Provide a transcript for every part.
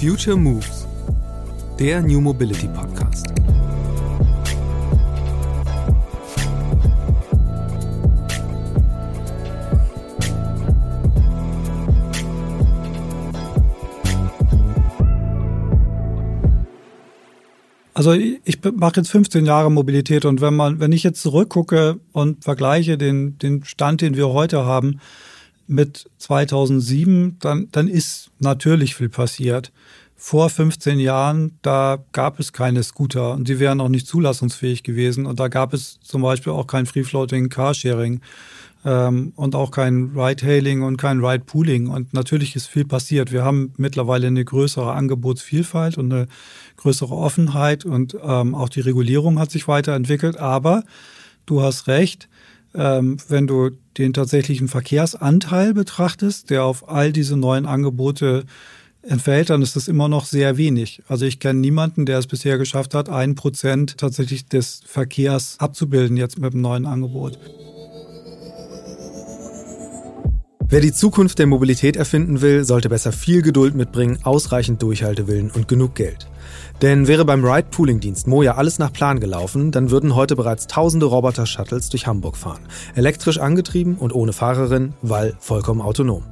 Future Moves, der New Mobility Podcast. Also ich mache jetzt 15 Jahre Mobilität und wenn man, wenn ich jetzt zurückgucke und vergleiche den, den Stand, den wir heute haben mit 2007, dann, dann ist natürlich viel passiert. Vor 15 Jahren, da gab es keine Scooter und die wären auch nicht zulassungsfähig gewesen und da gab es zum Beispiel auch kein Free-Floating Carsharing ähm, und auch kein Ride-Hailing und kein Ride-Pooling. Und natürlich ist viel passiert. Wir haben mittlerweile eine größere Angebotsvielfalt und eine größere Offenheit und ähm, auch die Regulierung hat sich weiterentwickelt. Aber du hast recht, ähm, wenn du den tatsächlichen Verkehrsanteil betrachtest, der auf all diese neuen Angebote entfällt, dann ist das immer noch sehr wenig. Also ich kenne niemanden, der es bisher geschafft hat, ein Prozent tatsächlich des Verkehrs abzubilden jetzt mit dem neuen Angebot. Wer die Zukunft der Mobilität erfinden will, sollte besser viel Geduld mitbringen, ausreichend Durchhaltewillen und genug Geld. Denn wäre beim Ride-Pooling-Dienst Moja alles nach Plan gelaufen, dann würden heute bereits tausende Roboter-Shuttles durch Hamburg fahren. Elektrisch angetrieben und ohne Fahrerin, weil vollkommen autonom.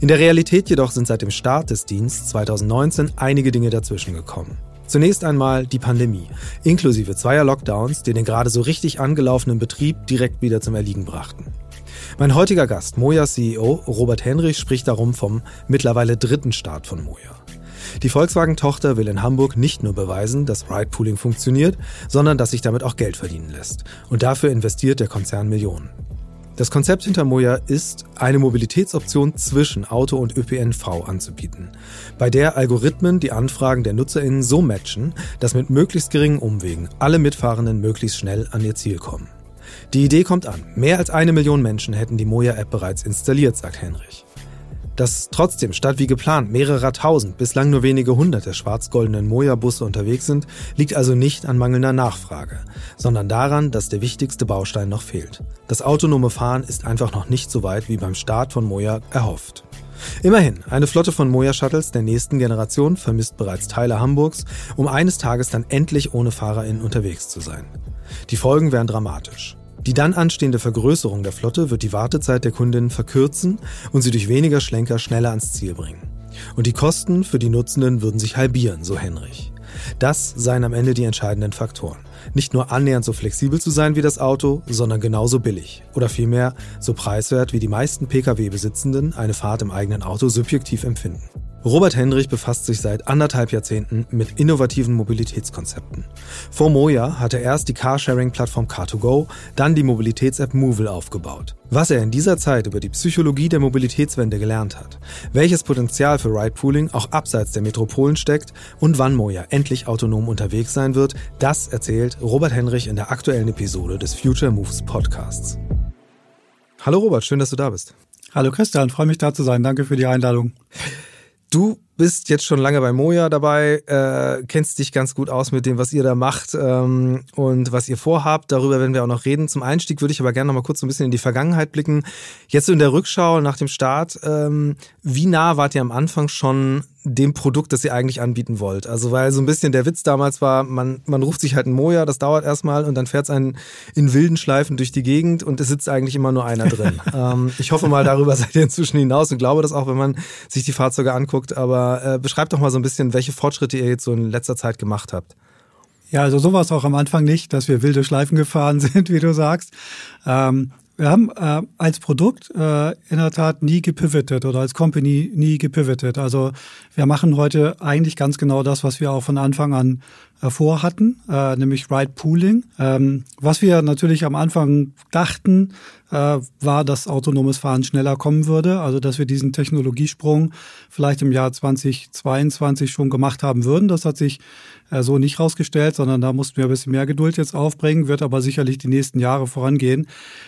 In der Realität jedoch sind seit dem Start des Dienstes 2019 einige Dinge dazwischen gekommen. Zunächst einmal die Pandemie, inklusive zweier Lockdowns, die den gerade so richtig angelaufenen Betrieb direkt wieder zum Erliegen brachten. Mein heutiger Gast, Mojas CEO Robert Henrich, spricht darum vom mittlerweile dritten Start von Moja. Die Volkswagen-Tochter will in Hamburg nicht nur beweisen, dass Ride-Pooling funktioniert, sondern dass sich damit auch Geld verdienen lässt. Und dafür investiert der Konzern Millionen. Das Konzept hinter Moja ist, eine Mobilitätsoption zwischen Auto und ÖPNV anzubieten, bei der Algorithmen die Anfragen der NutzerInnen so matchen, dass mit möglichst geringen Umwegen alle Mitfahrenden möglichst schnell an ihr Ziel kommen. Die Idee kommt an. Mehr als eine Million Menschen hätten die Moja-App bereits installiert, sagt Henrich. Dass trotzdem statt wie geplant mehrere tausend, bislang nur wenige hundert der schwarz-goldenen Moja-Busse unterwegs sind, liegt also nicht an mangelnder Nachfrage, sondern daran, dass der wichtigste Baustein noch fehlt. Das autonome Fahren ist einfach noch nicht so weit wie beim Start von Moja erhofft. Immerhin, eine Flotte von Moja-Shuttles der nächsten Generation vermisst bereits Teile Hamburgs, um eines Tages dann endlich ohne FahrerInnen unterwegs zu sein. Die Folgen wären dramatisch. Die dann anstehende Vergrößerung der Flotte wird die Wartezeit der Kundinnen verkürzen und sie durch weniger Schlenker schneller ans Ziel bringen. Und die Kosten für die Nutzenden würden sich halbieren, so Henrich. Das seien am Ende die entscheidenden Faktoren. Nicht nur annähernd so flexibel zu sein wie das Auto, sondern genauso billig. Oder vielmehr so preiswert, wie die meisten Pkw-Besitzenden eine Fahrt im eigenen Auto subjektiv empfinden. Robert Hendrich befasst sich seit anderthalb Jahrzehnten mit innovativen Mobilitätskonzepten. Vor Moja hat er erst die Carsharing-Plattform Car2Go, dann die Mobilitäts-App Movil aufgebaut. Was er in dieser Zeit über die Psychologie der Mobilitätswende gelernt hat, welches Potenzial für Ride-Pooling auch abseits der Metropolen steckt und wann Moja endlich autonom unterwegs sein wird, das erzählt Robert Henrich in der aktuellen Episode des Future Moves Podcasts. Hallo Robert, schön, dass du da bist. Hallo Christian, freue mich da zu sein. Danke für die Einladung. Du bist jetzt schon lange bei Moja dabei, äh, kennst dich ganz gut aus mit dem, was ihr da macht ähm, und was ihr vorhabt. Darüber werden wir auch noch reden. Zum Einstieg würde ich aber gerne noch mal kurz so ein bisschen in die Vergangenheit blicken. Jetzt so in der Rückschau nach dem Start, ähm, wie nah wart ihr am Anfang schon dem Produkt, das ihr eigentlich anbieten wollt. Also weil so ein bisschen der Witz damals war, man, man ruft sich halt ein Moja, das dauert erstmal und dann fährt es einen in wilden Schleifen durch die Gegend und es sitzt eigentlich immer nur einer drin. ähm, ich hoffe mal, darüber seid ihr inzwischen hinaus und glaube das auch, wenn man sich die Fahrzeuge anguckt. Aber äh, beschreibt doch mal so ein bisschen, welche Fortschritte ihr jetzt so in letzter Zeit gemacht habt. Ja, also so war es auch am Anfang nicht, dass wir wilde Schleifen gefahren sind, wie du sagst. Ähm, wir haben äh, als Produkt äh, in der Tat nie gepivotet oder als Company nie gepivotet. Also wir machen heute eigentlich ganz genau das, was wir auch von Anfang an äh, vorhatten, äh, nämlich Ride Pooling. Ähm, was wir natürlich am Anfang dachten, war, dass autonomes Fahren schneller kommen würde, also dass wir diesen Technologiesprung vielleicht im Jahr 2022 schon gemacht haben würden. Das hat sich äh, so nicht rausgestellt, sondern da mussten wir ein bisschen mehr Geduld jetzt aufbringen, wird aber sicherlich die nächsten Jahre vorangehen.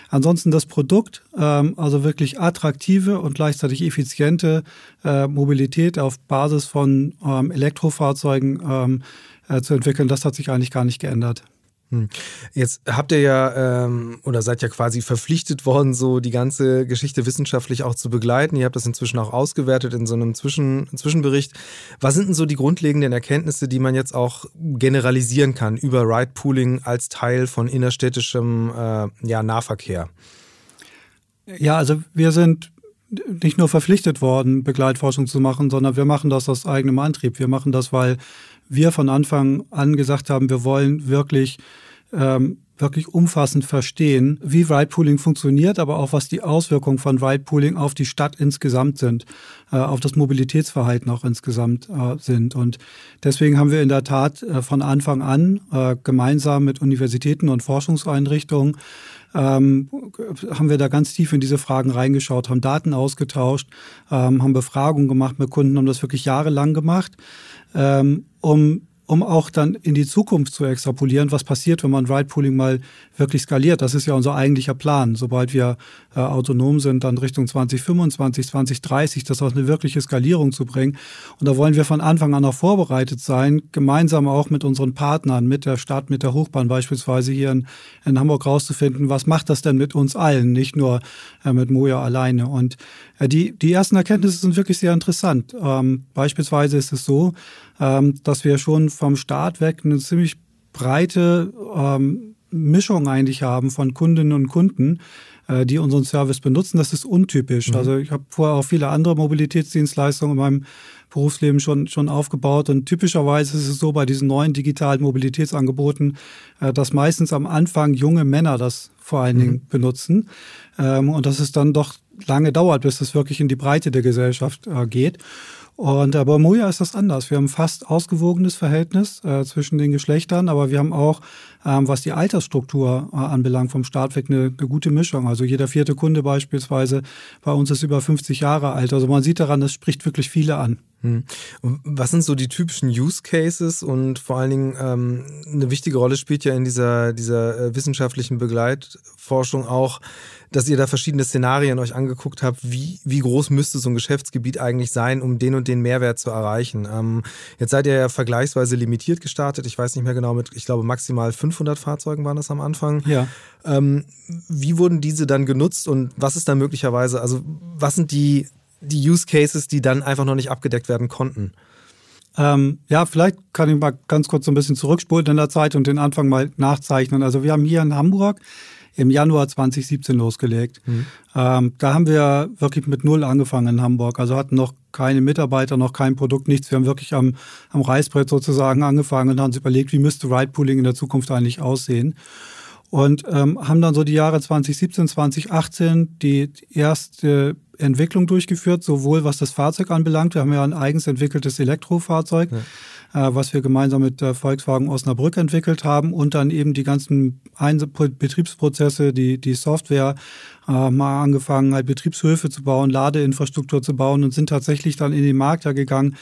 Ansonsten das Produkt, ähm, also wirklich attraktive und gleichzeitig effiziente äh, Mobilität auf Basis von ähm, Elektrofahrzeugen ähm, äh, zu entwickeln, das hat sich eigentlich gar nicht geändert. Hm. Jetzt habt ihr ja ähm, oder seid ja quasi verpflichtet worden, so die ganze Geschichte wissenschaftlich auch zu begleiten. Ihr habt das inzwischen auch ausgewertet in so einem Zwischen Zwischenbericht. Was sind denn so die grundlegenden Erkenntnisse, die man jetzt auch generalisieren kann über Ride Pooling als Teil von innerstädtischem äh, ja, Nahverkehr? Ja, also wir sind nicht nur verpflichtet worden, Begleitforschung zu machen, sondern wir machen das aus eigenem Antrieb. Wir machen das, weil wir von Anfang an gesagt haben, wir wollen wirklich ähm, wirklich umfassend verstehen, wie Ride-Pooling funktioniert, aber auch was die Auswirkungen von Ride-Pooling auf die Stadt insgesamt sind, äh, auf das Mobilitätsverhalten auch insgesamt äh, sind. Und deswegen haben wir in der Tat äh, von Anfang an äh, gemeinsam mit Universitäten und Forschungseinrichtungen ähm, haben wir da ganz tief in diese Fragen reingeschaut, haben Daten ausgetauscht, ähm, haben Befragungen gemacht mit Kunden, haben das wirklich jahrelang gemacht, ähm, um um auch dann in die Zukunft zu extrapolieren, was passiert, wenn man Ride-Pooling mal wirklich skaliert. Das ist ja unser eigentlicher Plan. Sobald wir äh, autonom sind, dann Richtung 2025, 2030, das auf eine wirkliche Skalierung zu bringen. Und da wollen wir von Anfang an auch vorbereitet sein, gemeinsam auch mit unseren Partnern, mit der Stadt, mit der Hochbahn beispielsweise hier in, in Hamburg rauszufinden, was macht das denn mit uns allen, nicht nur äh, mit Moja alleine. Und äh, die, die ersten Erkenntnisse sind wirklich sehr interessant. Ähm, beispielsweise ist es so, dass wir schon vom Start weg eine ziemlich breite ähm, Mischung eigentlich haben von Kundinnen und Kunden, äh, die unseren Service benutzen. Das ist untypisch. Mhm. Also ich habe vorher auch viele andere Mobilitätsdienstleistungen in meinem Berufsleben schon, schon aufgebaut. Und typischerweise ist es so bei diesen neuen digitalen Mobilitätsangeboten, äh, dass meistens am Anfang junge Männer das vor allen Dingen mhm. benutzen. Ähm, und dass es dann doch lange dauert, bis es wirklich in die Breite der Gesellschaft äh, geht. Und äh, bei Moja ist das anders. Wir haben fast ausgewogenes Verhältnis äh, zwischen den Geschlechtern, aber wir haben auch, ähm, was die Altersstruktur äh, anbelangt, vom Start weg eine, eine gute Mischung. Also jeder vierte Kunde beispielsweise bei uns ist über 50 Jahre alt. Also man sieht daran, das spricht wirklich viele an. Hm. Was sind so die typischen Use Cases und vor allen Dingen ähm, eine wichtige Rolle spielt ja in dieser, dieser äh, wissenschaftlichen Begleitforschung auch, dass ihr da verschiedene Szenarien euch angeguckt habt, wie, wie groß müsste so ein Geschäftsgebiet eigentlich sein, um den und den Mehrwert zu erreichen. Ähm, jetzt seid ihr ja vergleichsweise limitiert gestartet. Ich weiß nicht mehr genau, mit, ich glaube, maximal 500 Fahrzeugen waren das am Anfang. Ja. Ähm, wie wurden diese dann genutzt und was ist da möglicherweise, also was sind die die Use Cases, die dann einfach noch nicht abgedeckt werden konnten? Ähm, ja, vielleicht kann ich mal ganz kurz so ein bisschen zurückspulen in der Zeit und den Anfang mal nachzeichnen. Also wir haben hier in Hamburg im Januar 2017 losgelegt. Mhm. Ähm, da haben wir wirklich mit Null angefangen in Hamburg. Also hatten noch keine Mitarbeiter, noch kein Produkt, nichts. Wir haben wirklich am, am Reißbrett sozusagen angefangen und haben uns überlegt, wie müsste Ride-Pooling in der Zukunft eigentlich aussehen. Und ähm, haben dann so die Jahre 2017, 2018 die erste Entwicklung durchgeführt, sowohl was das Fahrzeug anbelangt. Wir haben ja ein eigens entwickeltes Elektrofahrzeug, ja. äh, was wir gemeinsam mit äh, Volkswagen Osnabrück entwickelt haben und dann eben die ganzen Ein Betriebsprozesse, die, die Software, äh, mal angefangen, halt Betriebshöfe zu bauen, Ladeinfrastruktur zu bauen und sind tatsächlich dann in den Markt ja gegangen,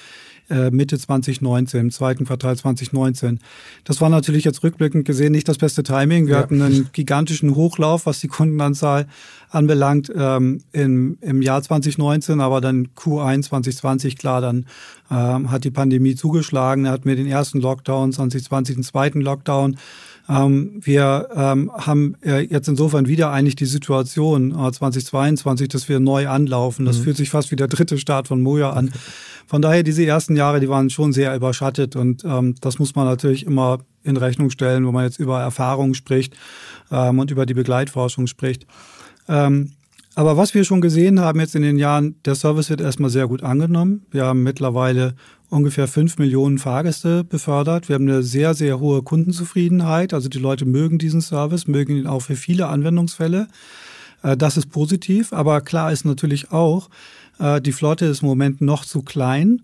äh, Mitte 2019, im zweiten Quartal 2019. Das war natürlich jetzt rückblickend gesehen nicht das beste Timing. Wir ja. hatten einen gigantischen Hochlauf, was die Kundenanzahl anbelangt, ähm, im, im Jahr 2019, aber dann Q1 2020, klar, dann ähm, hat die Pandemie zugeschlagen. Da hatten wir den ersten Lockdown, 2020 den zweiten Lockdown. Ähm, wir ähm, haben äh, jetzt insofern wieder eigentlich die Situation äh, 2022, dass wir neu anlaufen. Das mhm. fühlt sich fast wie der dritte Start von Moja an. Von daher, diese ersten Jahre, die waren schon sehr überschattet und ähm, das muss man natürlich immer in Rechnung stellen, wo man jetzt über Erfahrungen spricht ähm, und über die Begleitforschung spricht. Ähm, aber was wir schon gesehen haben jetzt in den Jahren, der Service wird erstmal sehr gut angenommen. Wir haben mittlerweile ungefähr fünf Millionen Fahrgäste befördert. Wir haben eine sehr, sehr hohe Kundenzufriedenheit. Also die Leute mögen diesen Service, mögen ihn auch für viele Anwendungsfälle. Äh, das ist positiv. Aber klar ist natürlich auch, äh, die Flotte ist im Moment noch zu klein.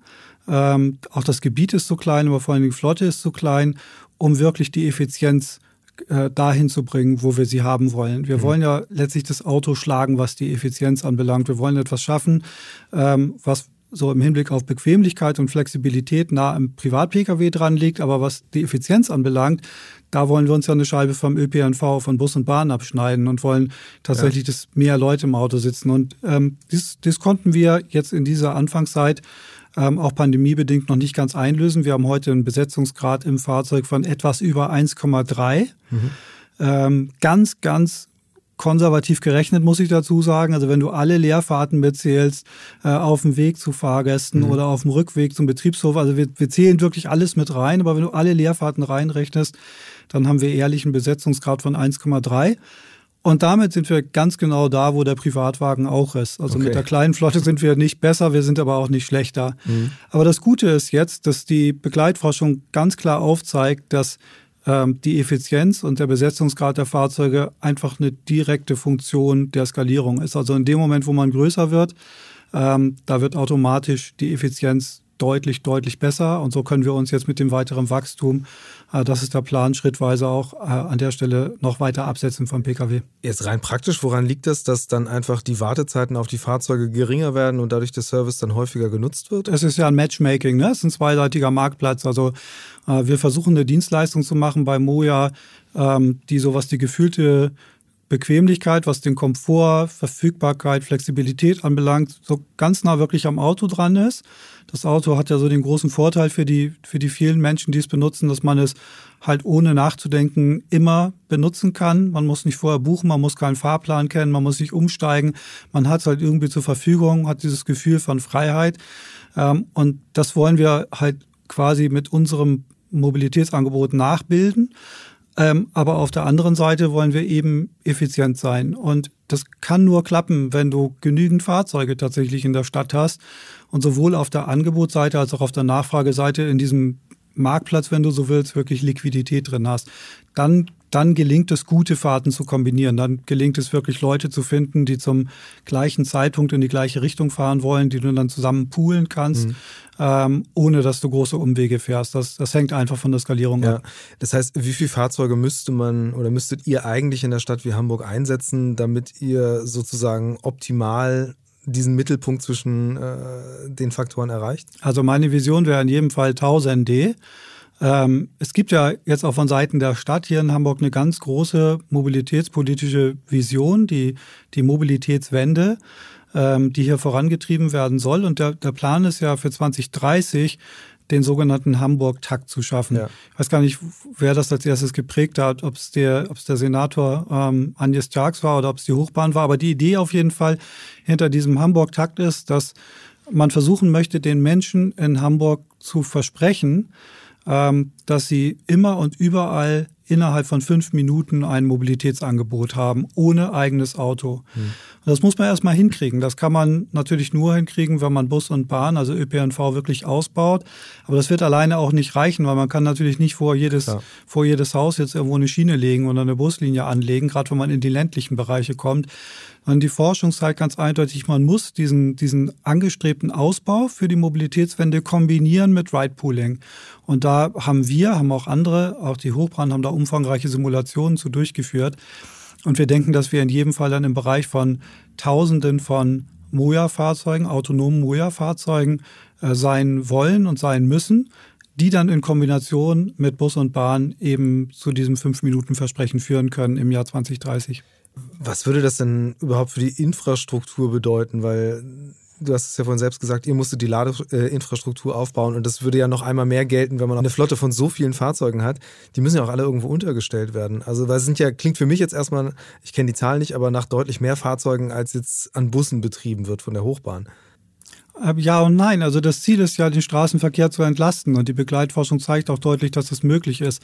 Ähm, auch das Gebiet ist zu klein, aber vor allem die Flotte ist zu klein, um wirklich die Effizienz äh, dahin zu bringen, wo wir sie haben wollen. Wir mhm. wollen ja letztlich das Auto schlagen, was die Effizienz anbelangt. Wir wollen etwas schaffen, ähm, was so im Hinblick auf Bequemlichkeit und Flexibilität nah am Privat-Pkw dran liegt. Aber was die Effizienz anbelangt, da wollen wir uns ja eine Scheibe vom ÖPNV, von Bus und Bahn abschneiden und wollen tatsächlich, ja. dass mehr Leute im Auto sitzen. Und ähm, das, das konnten wir jetzt in dieser Anfangszeit ähm, auch pandemiebedingt noch nicht ganz einlösen. Wir haben heute einen Besetzungsgrad im Fahrzeug von etwas über 1,3. Mhm. Ähm, ganz, ganz konservativ gerechnet, muss ich dazu sagen. Also wenn du alle Leerfahrten mitzählst, äh, auf dem Weg zu Fahrgästen mhm. oder auf dem Rückweg zum Betriebshof, also wir, wir zählen wirklich alles mit rein, aber wenn du alle Leerfahrten reinrechnest, dann haben wir ehrlich einen Besetzungsgrad von 1,3. Und damit sind wir ganz genau da, wo der Privatwagen auch ist. Also okay. mit der kleinen Flotte sind wir nicht besser, wir sind aber auch nicht schlechter. Mhm. Aber das Gute ist jetzt, dass die Begleitforschung ganz klar aufzeigt, dass ähm, die Effizienz und der Besetzungsgrad der Fahrzeuge einfach eine direkte Funktion der Skalierung ist. Also in dem Moment, wo man größer wird, ähm, da wird automatisch die Effizienz deutlich, deutlich besser. Und so können wir uns jetzt mit dem weiteren Wachstum, äh, das ist der Plan, schrittweise auch äh, an der Stelle noch weiter absetzen vom Pkw. Jetzt rein praktisch, woran liegt das, dass dann einfach die Wartezeiten auf die Fahrzeuge geringer werden und dadurch der Service dann häufiger genutzt wird? Es ist ja ein Matchmaking, ne? es ist ein zweiseitiger Marktplatz. Also äh, wir versuchen eine Dienstleistung zu machen bei Moja, ähm, die sowas die gefühlte Bequemlichkeit, was den Komfort, Verfügbarkeit, Flexibilität anbelangt, so ganz nah wirklich am Auto dran ist. Das Auto hat ja so den großen Vorteil für die, für die vielen Menschen, die es benutzen, dass man es halt ohne nachzudenken immer benutzen kann. Man muss nicht vorher buchen, man muss keinen Fahrplan kennen, man muss nicht umsteigen. Man hat es halt irgendwie zur Verfügung, hat dieses Gefühl von Freiheit. Ähm, und das wollen wir halt quasi mit unserem Mobilitätsangebot nachbilden. Ähm, aber auf der anderen Seite wollen wir eben effizient sein. Und das kann nur klappen, wenn du genügend Fahrzeuge tatsächlich in der Stadt hast. Und sowohl auf der Angebotsseite als auch auf der Nachfrageseite in diesem Marktplatz, wenn du so willst, wirklich Liquidität drin hast. Dann dann gelingt es, gute Fahrten zu kombinieren. Dann gelingt es wirklich, Leute zu finden, die zum gleichen Zeitpunkt in die gleiche Richtung fahren wollen, die du dann zusammen poolen kannst, mhm. ähm, ohne dass du große Umwege fährst. Das, das hängt einfach von der Skalierung ja. ab. Das heißt, wie viele Fahrzeuge müsste man oder müsstet ihr eigentlich in der Stadt wie Hamburg einsetzen, damit ihr sozusagen optimal diesen Mittelpunkt zwischen äh, den Faktoren erreicht? Also meine Vision wäre in jedem Fall 1000 D. Ähm, es gibt ja jetzt auch von Seiten der Stadt hier in Hamburg eine ganz große mobilitätspolitische Vision, die, die Mobilitätswende, ähm, die hier vorangetrieben werden soll. Und der, der Plan ist ja für 2030 den sogenannten Hamburg-Takt zu schaffen. Ja. Ich weiß gar nicht, wer das als erstes geprägt hat, ob es der, ob es der Senator ähm, Agnes Jarks war oder ob es die Hochbahn war. Aber die Idee auf jeden Fall hinter diesem Hamburg-Takt ist, dass man versuchen möchte, den Menschen in Hamburg zu versprechen, dass sie immer und überall innerhalb von fünf Minuten ein Mobilitätsangebot haben, ohne eigenes Auto. Mhm. Das muss man erstmal hinkriegen. Das kann man natürlich nur hinkriegen, wenn man Bus und Bahn, also ÖPNV, wirklich ausbaut. Aber das wird alleine auch nicht reichen, weil man kann natürlich nicht vor jedes, ja. vor jedes Haus jetzt irgendwo eine Schiene legen oder eine Buslinie anlegen, gerade wenn man in die ländlichen Bereiche kommt. Und die Forschung zeigt ganz eindeutig, man muss diesen, diesen angestrebten Ausbau für die Mobilitätswende kombinieren mit Ride-Pooling. Und da haben wir, haben auch andere, auch die Hochbrand haben da umfangreiche Simulationen zu durchgeführt. Und wir denken, dass wir in jedem Fall dann im Bereich von Tausenden von Moja-Fahrzeugen, autonomen Moja-Fahrzeugen äh, sein wollen und sein müssen, die dann in Kombination mit Bus und Bahn eben zu diesem Fünf-Minuten-Versprechen führen können im Jahr 2030. Was würde das denn überhaupt für die Infrastruktur bedeuten? Weil du hast es ja vorhin selbst gesagt, ihr musstet die Ladeinfrastruktur aufbauen und das würde ja noch einmal mehr gelten, wenn man eine Flotte von so vielen Fahrzeugen hat. Die müssen ja auch alle irgendwo untergestellt werden. Also weil es sind ja, klingt für mich jetzt erstmal, ich kenne die Zahlen nicht, aber nach deutlich mehr Fahrzeugen, als jetzt an Bussen betrieben wird von der Hochbahn. Äh, ja und nein. Also das Ziel ist ja, den Straßenverkehr zu entlasten. Und die Begleitforschung zeigt auch deutlich, dass das möglich ist.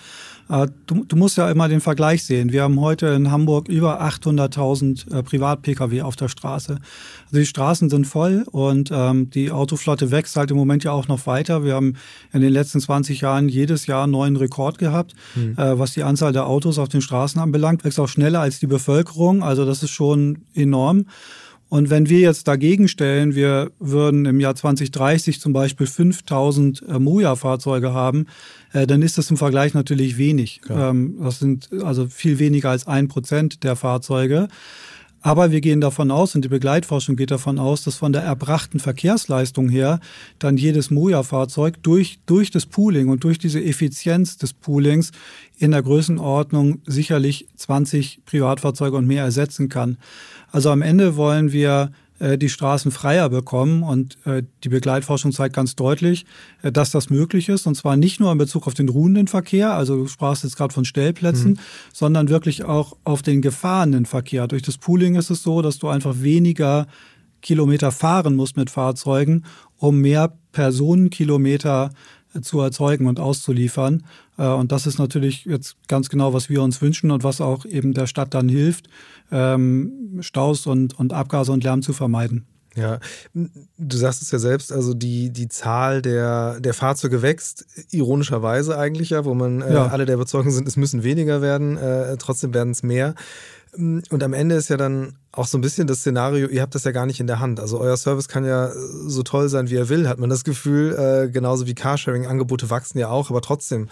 Äh, du, du musst ja immer den Vergleich sehen. Wir haben heute in Hamburg über 800.000 äh, Privat-Pkw auf der Straße. Also die Straßen sind voll und ähm, die Autoflotte wächst halt im Moment ja auch noch weiter. Wir haben in den letzten 20 Jahren jedes Jahr einen neuen Rekord gehabt, mhm. äh, was die Anzahl der Autos auf den Straßen anbelangt. Wächst auch schneller als die Bevölkerung. Also das ist schon enorm. Und wenn wir jetzt dagegen stellen, wir würden im Jahr 2030 zum Beispiel 5000 äh, Moja-Fahrzeuge haben, äh, dann ist das im Vergleich natürlich wenig. Ähm, das sind also viel weniger als ein Prozent der Fahrzeuge. Aber wir gehen davon aus, und die Begleitforschung geht davon aus, dass von der erbrachten Verkehrsleistung her dann jedes Moja-Fahrzeug durch, durch das Pooling und durch diese Effizienz des Poolings in der Größenordnung sicherlich 20 Privatfahrzeuge und mehr ersetzen kann. Also am Ende wollen wir äh, die Straßen freier bekommen. Und äh, die Begleitforschung zeigt ganz deutlich, äh, dass das möglich ist. Und zwar nicht nur in Bezug auf den ruhenden Verkehr, also du sprachst jetzt gerade von Stellplätzen, mhm. sondern wirklich auch auf den gefahrenen Verkehr. Durch das Pooling ist es so, dass du einfach weniger Kilometer fahren musst mit Fahrzeugen, um mehr Personenkilometer zu erzeugen und auszuliefern. Äh, und das ist natürlich jetzt ganz genau, was wir uns wünschen und was auch eben der Stadt dann hilft, ähm, Staus und, und Abgase und Lärm zu vermeiden. Ja, du sagst es ja selbst, also die, die Zahl der, der Fahrzeuge wächst, ironischerweise eigentlich ja, wo man äh, ja. alle der Überzeugung sind, es müssen weniger werden, äh, trotzdem werden es mehr. Und am Ende ist ja dann auch so ein bisschen das Szenario, ihr habt das ja gar nicht in der Hand. Also euer Service kann ja so toll sein, wie er will, hat man das Gefühl. Äh, genauso wie Carsharing-Angebote wachsen ja auch, aber trotzdem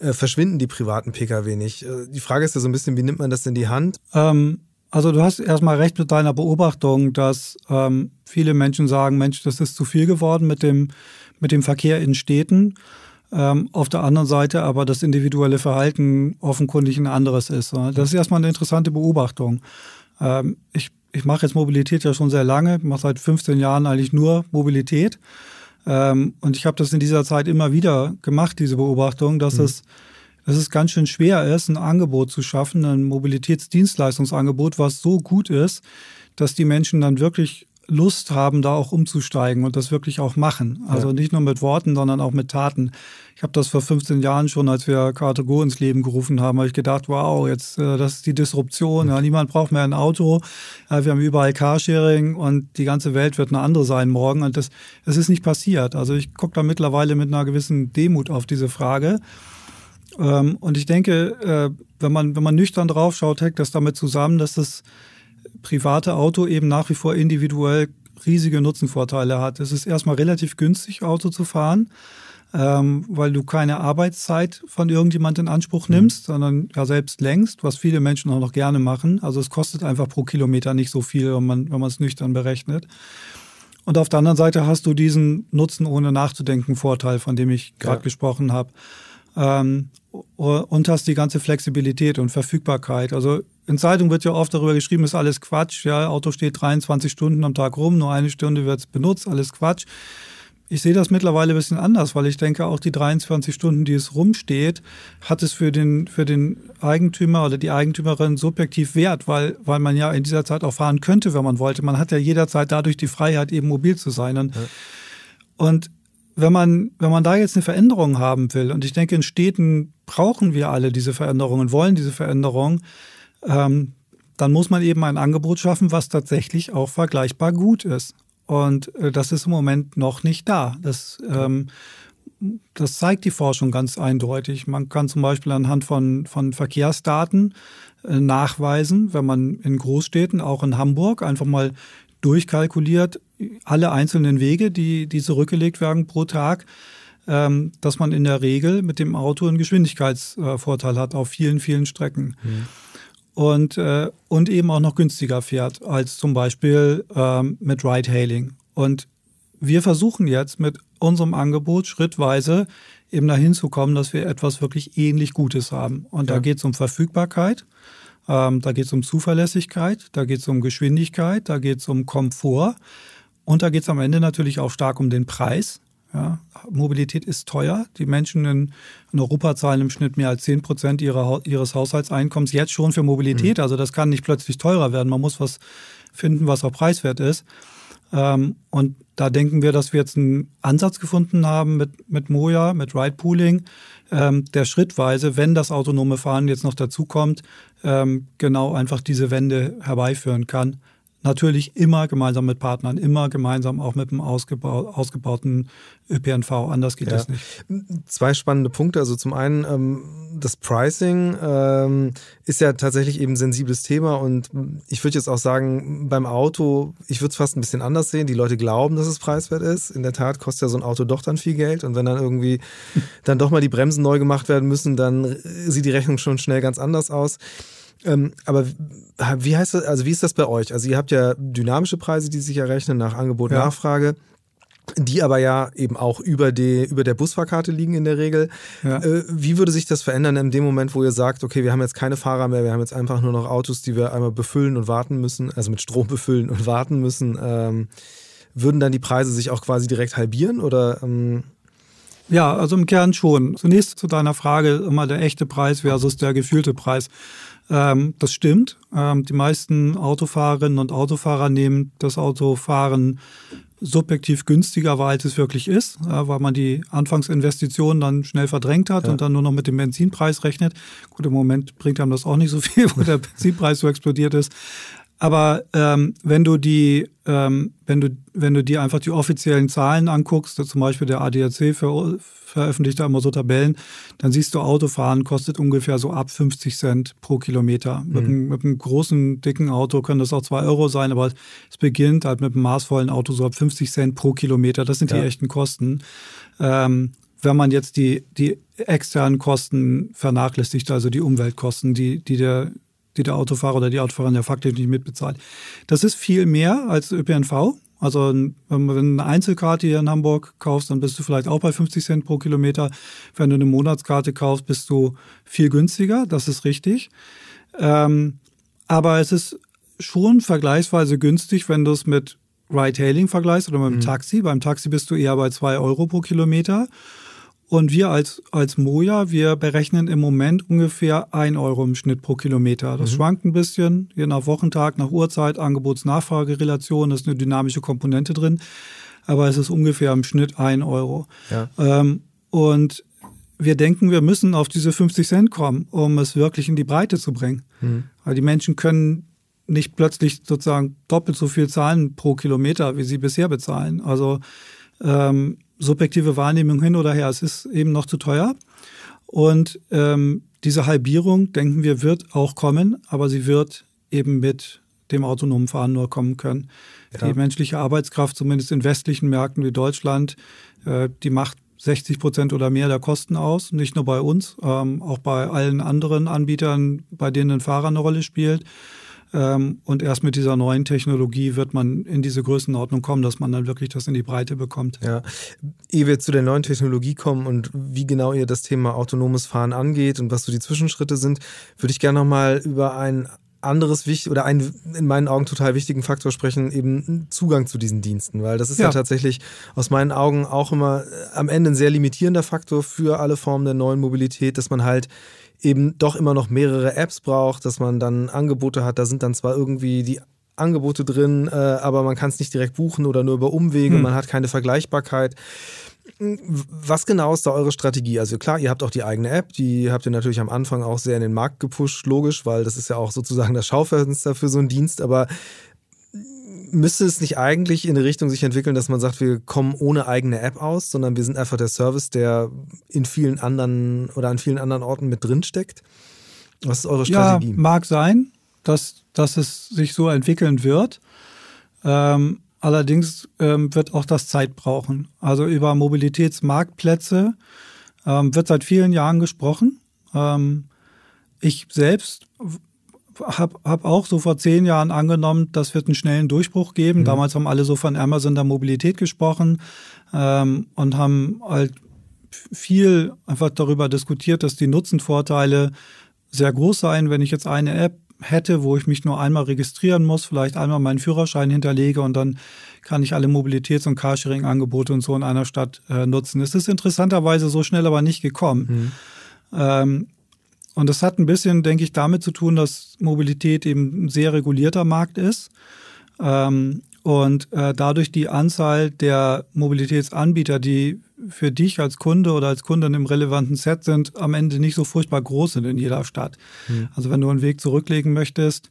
äh, verschwinden die privaten Pkw nicht. Äh, die Frage ist ja so ein bisschen, wie nimmt man das in die Hand? Ähm, also du hast erstmal recht mit deiner Beobachtung, dass ähm, viele Menschen sagen, Mensch, das ist zu viel geworden mit dem, mit dem Verkehr in Städten. Ähm, auf der anderen Seite aber das individuelle Verhalten offenkundig ein anderes ist. Das ist erstmal eine interessante Beobachtung. Ähm, ich, ich mache jetzt Mobilität ja schon sehr lange, mache seit 15 Jahren eigentlich nur Mobilität. Ähm, und ich habe das in dieser Zeit immer wieder gemacht, diese Beobachtung, dass mhm. es dass es ganz schön schwer ist, ein Angebot zu schaffen, ein Mobilitätsdienstleistungsangebot, was so gut ist, dass die Menschen dann wirklich Lust haben, da auch umzusteigen und das wirklich auch machen. Also ja. nicht nur mit Worten, sondern auch mit Taten. Ich habe das vor 15 Jahren schon, als wir Car2Go ins Leben gerufen haben, habe ich gedacht, wow, jetzt äh, das ist die Disruption. Ja, niemand braucht mehr ein Auto. Ja, wir haben überall Carsharing und die ganze Welt wird eine andere sein morgen. Und das, das ist nicht passiert. Also ich gucke da mittlerweile mit einer gewissen Demut auf diese Frage. Ähm, und ich denke, äh, wenn man wenn man nüchtern drauf schaut, hängt das damit zusammen, dass das private Auto eben nach wie vor individuell riesige Nutzenvorteile hat. Es ist erstmal relativ günstig, Auto zu fahren, ähm, weil du keine Arbeitszeit von irgendjemand in Anspruch mhm. nimmst, mhm. sondern ja selbst längst, was viele Menschen auch noch gerne machen. Also es kostet einfach pro Kilometer nicht so viel, wenn man wenn man es nüchtern berechnet. Und auf der anderen Seite hast du diesen Nutzen ohne nachzudenken Vorteil, von dem ich gerade ja. gesprochen habe. Ähm, und hast die ganze Flexibilität und Verfügbarkeit. Also in Zeitungen wird ja oft darüber geschrieben, ist alles Quatsch. Ja, Auto steht 23 Stunden am Tag rum, nur eine Stunde wird es benutzt, alles Quatsch. Ich sehe das mittlerweile ein bisschen anders, weil ich denke, auch die 23 Stunden, die es rumsteht, hat es für den, für den Eigentümer oder die Eigentümerin subjektiv Wert, weil, weil man ja in dieser Zeit auch fahren könnte, wenn man wollte. Man hat ja jederzeit dadurch die Freiheit, eben mobil zu sein. Und, ja. und wenn man, wenn man da jetzt eine Veränderung haben will, und ich denke, in Städten brauchen wir alle diese Veränderungen, wollen diese Veränderung, ähm, dann muss man eben ein Angebot schaffen, was tatsächlich auch vergleichbar gut ist. Und äh, das ist im Moment noch nicht da. Das, ähm, das zeigt die Forschung ganz eindeutig. Man kann zum Beispiel anhand von, von Verkehrsdaten äh, nachweisen, wenn man in Großstädten, auch in Hamburg, einfach mal durchkalkuliert, alle einzelnen Wege, die, die zurückgelegt werden pro Tag, ähm, dass man in der Regel mit dem Auto einen Geschwindigkeitsvorteil hat auf vielen, vielen Strecken. Mhm und, äh, und eben auch noch günstiger fährt als zum Beispiel ähm, mit Ride-Hailing. Und wir versuchen jetzt mit unserem Angebot schrittweise eben dahin zu kommen, dass wir etwas wirklich ähnlich Gutes haben. Und ja. da geht es um Verfügbarkeit, ähm, da geht es um Zuverlässigkeit, da geht es um Geschwindigkeit, da geht es um Komfort und da geht es am Ende natürlich auch stark um den Preis. Ja, Mobilität ist teuer. Die Menschen in, in, Europa zahlen im Schnitt mehr als 10 Prozent ihrer, ihres Haushaltseinkommens jetzt schon für Mobilität. Mhm. Also das kann nicht plötzlich teurer werden. Man muss was finden, was auch preiswert ist. Ähm, und da denken wir, dass wir jetzt einen Ansatz gefunden haben mit, mit Moja, mit Ride Pooling, ähm, der schrittweise, wenn das autonome Fahren jetzt noch dazukommt, ähm, genau einfach diese Wende herbeiführen kann. Natürlich immer gemeinsam mit Partnern, immer gemeinsam auch mit dem ausgebau ausgebauten ÖPNV. Anders geht ja. das nicht. Zwei spannende Punkte. Also zum einen ähm, das Pricing ähm, ist ja tatsächlich eben ein sensibles Thema und ich würde jetzt auch sagen, beim Auto, ich würde es fast ein bisschen anders sehen. Die Leute glauben, dass es preiswert ist. In der Tat kostet ja so ein Auto doch dann viel Geld und wenn dann irgendwie dann doch mal die Bremsen neu gemacht werden müssen, dann sieht die Rechnung schon schnell ganz anders aus. Ähm, aber wie heißt das, also wie ist das bei euch? Also ihr habt ja dynamische Preise, die sich errechnen nach Angebot, ja. Nachfrage. die aber ja eben auch über, die, über der Busfahrkarte liegen in der Regel. Ja. Äh, wie würde sich das verändern in dem Moment, wo ihr sagt, okay, wir haben jetzt keine Fahrer mehr, wir haben jetzt einfach nur noch Autos, die wir einmal befüllen und warten müssen, also mit Strom befüllen und warten müssen? Ähm, würden dann die Preise sich auch quasi direkt halbieren oder? Ähm ja, also im Kern schon. Zunächst zu deiner Frage immer der echte Preis versus der gefühlte Preis. Ähm, das stimmt. Ähm, die meisten Autofahrerinnen und Autofahrer nehmen das Autofahren subjektiv günstiger war, als es wirklich ist, äh, weil man die Anfangsinvestitionen dann schnell verdrängt hat ja. und dann nur noch mit dem Benzinpreis rechnet. Gut, im Moment bringt einem das auch nicht so viel, wo der Benzinpreis so explodiert ist. Aber ähm, wenn du die, ähm, wenn du, wenn du dir einfach die offiziellen Zahlen anguckst, zum Beispiel der ADAC ver veröffentlicht da immer so Tabellen, dann siehst du, Autofahren kostet ungefähr so ab 50 Cent pro Kilometer. Mhm. Mit, einem, mit, einem, großen, dicken Auto können das auch zwei Euro sein, aber es beginnt halt mit einem maßvollen Auto so ab 50 Cent pro Kilometer. Das sind ja. die echten Kosten. Ähm, wenn man jetzt die, die externen Kosten vernachlässigt, also die Umweltkosten, die, die der die der Autofahrer oder die Autofahrerin ja faktisch nicht mitbezahlt. Das ist viel mehr als ÖPNV. Also wenn du eine Einzelkarte hier in Hamburg kaufst, dann bist du vielleicht auch bei 50 Cent pro Kilometer. Wenn du eine Monatskarte kaufst, bist du viel günstiger. Das ist richtig. Ähm, aber es ist schon vergleichsweise günstig, wenn du es mit Ride-Hailing vergleichst oder mit dem mhm. Taxi. Beim Taxi bist du eher bei zwei Euro pro Kilometer. Und wir als, als Moja, wir berechnen im Moment ungefähr ein Euro im Schnitt pro Kilometer. Das mhm. schwankt ein bisschen, je nach Wochentag, nach Uhrzeit, Angebots-Nachfragerelation, da ist eine dynamische Komponente drin. Aber es ist ungefähr im Schnitt ein Euro. Ja. Ähm, und wir denken, wir müssen auf diese 50 Cent kommen, um es wirklich in die Breite zu bringen. Mhm. Weil die Menschen können nicht plötzlich sozusagen doppelt so viel zahlen pro Kilometer, wie sie bisher bezahlen. Also ähm, subjektive Wahrnehmung hin oder her, es ist eben noch zu teuer. Und ähm, diese Halbierung, denken wir, wird auch kommen, aber sie wird eben mit dem autonomen Fahren nur kommen können. Ja. Die menschliche Arbeitskraft, zumindest in westlichen Märkten wie Deutschland, äh, die macht 60 Prozent oder mehr der Kosten aus, nicht nur bei uns, ähm, auch bei allen anderen Anbietern, bei denen ein Fahrer eine Rolle spielt. Ähm, und erst mit dieser neuen Technologie wird man in diese Größenordnung kommen, dass man dann wirklich das in die Breite bekommt. Ja, ehe wir zu der neuen Technologie kommen und wie genau ihr das Thema autonomes Fahren angeht und was so die Zwischenschritte sind, würde ich gerne nochmal über ein anderes wichtig oder einen in meinen Augen total wichtigen Faktor sprechen, eben Zugang zu diesen Diensten, weil das ist ja. ja. tatsächlich aus meinen Augen auch immer äh, am Ende ein sehr limitierender Faktor für alle Formen der neuen Mobilität, dass man halt eben doch immer noch mehrere Apps braucht, dass man dann Angebote hat. Da sind dann zwar irgendwie die Angebote drin, äh, aber man kann es nicht direkt buchen oder nur über Umwege, hm. man hat keine Vergleichbarkeit. Was genau ist da eure Strategie? Also klar, ihr habt auch die eigene App, die habt ihr natürlich am Anfang auch sehr in den Markt gepusht, logisch, weil das ist ja auch sozusagen das Schaufenster für so einen Dienst, aber müsste es nicht eigentlich in eine Richtung sich entwickeln, dass man sagt, wir kommen ohne eigene App aus, sondern wir sind einfach der Service, der in vielen anderen oder an vielen anderen Orten mit drin steckt? Was ist eure Strategie? Ja, mag sein, dass, dass es sich so entwickeln wird. Ähm, allerdings ähm, wird auch das Zeit brauchen. Also über Mobilitätsmarktplätze ähm, wird seit vielen Jahren gesprochen. Ähm, ich selbst habe hab auch so vor zehn Jahren angenommen, das wird einen schnellen Durchbruch geben. Mhm. Damals haben alle so von Amazon der Mobilität gesprochen ähm, und haben halt viel einfach darüber diskutiert, dass die Nutzenvorteile sehr groß seien, wenn ich jetzt eine App hätte, wo ich mich nur einmal registrieren muss, vielleicht einmal meinen Führerschein hinterlege und dann kann ich alle Mobilitäts- und Carsharing-Angebote und so in einer Stadt äh, nutzen. Es ist interessanterweise so schnell aber nicht gekommen. Mhm. Ähm, und das hat ein bisschen, denke ich, damit zu tun, dass Mobilität eben ein sehr regulierter Markt ist. Ähm, und äh, dadurch die Anzahl der Mobilitätsanbieter, die für dich als Kunde oder als Kundin im relevanten Set sind, am Ende nicht so furchtbar groß sind in jeder Stadt. Mhm. Also wenn du einen Weg zurücklegen möchtest,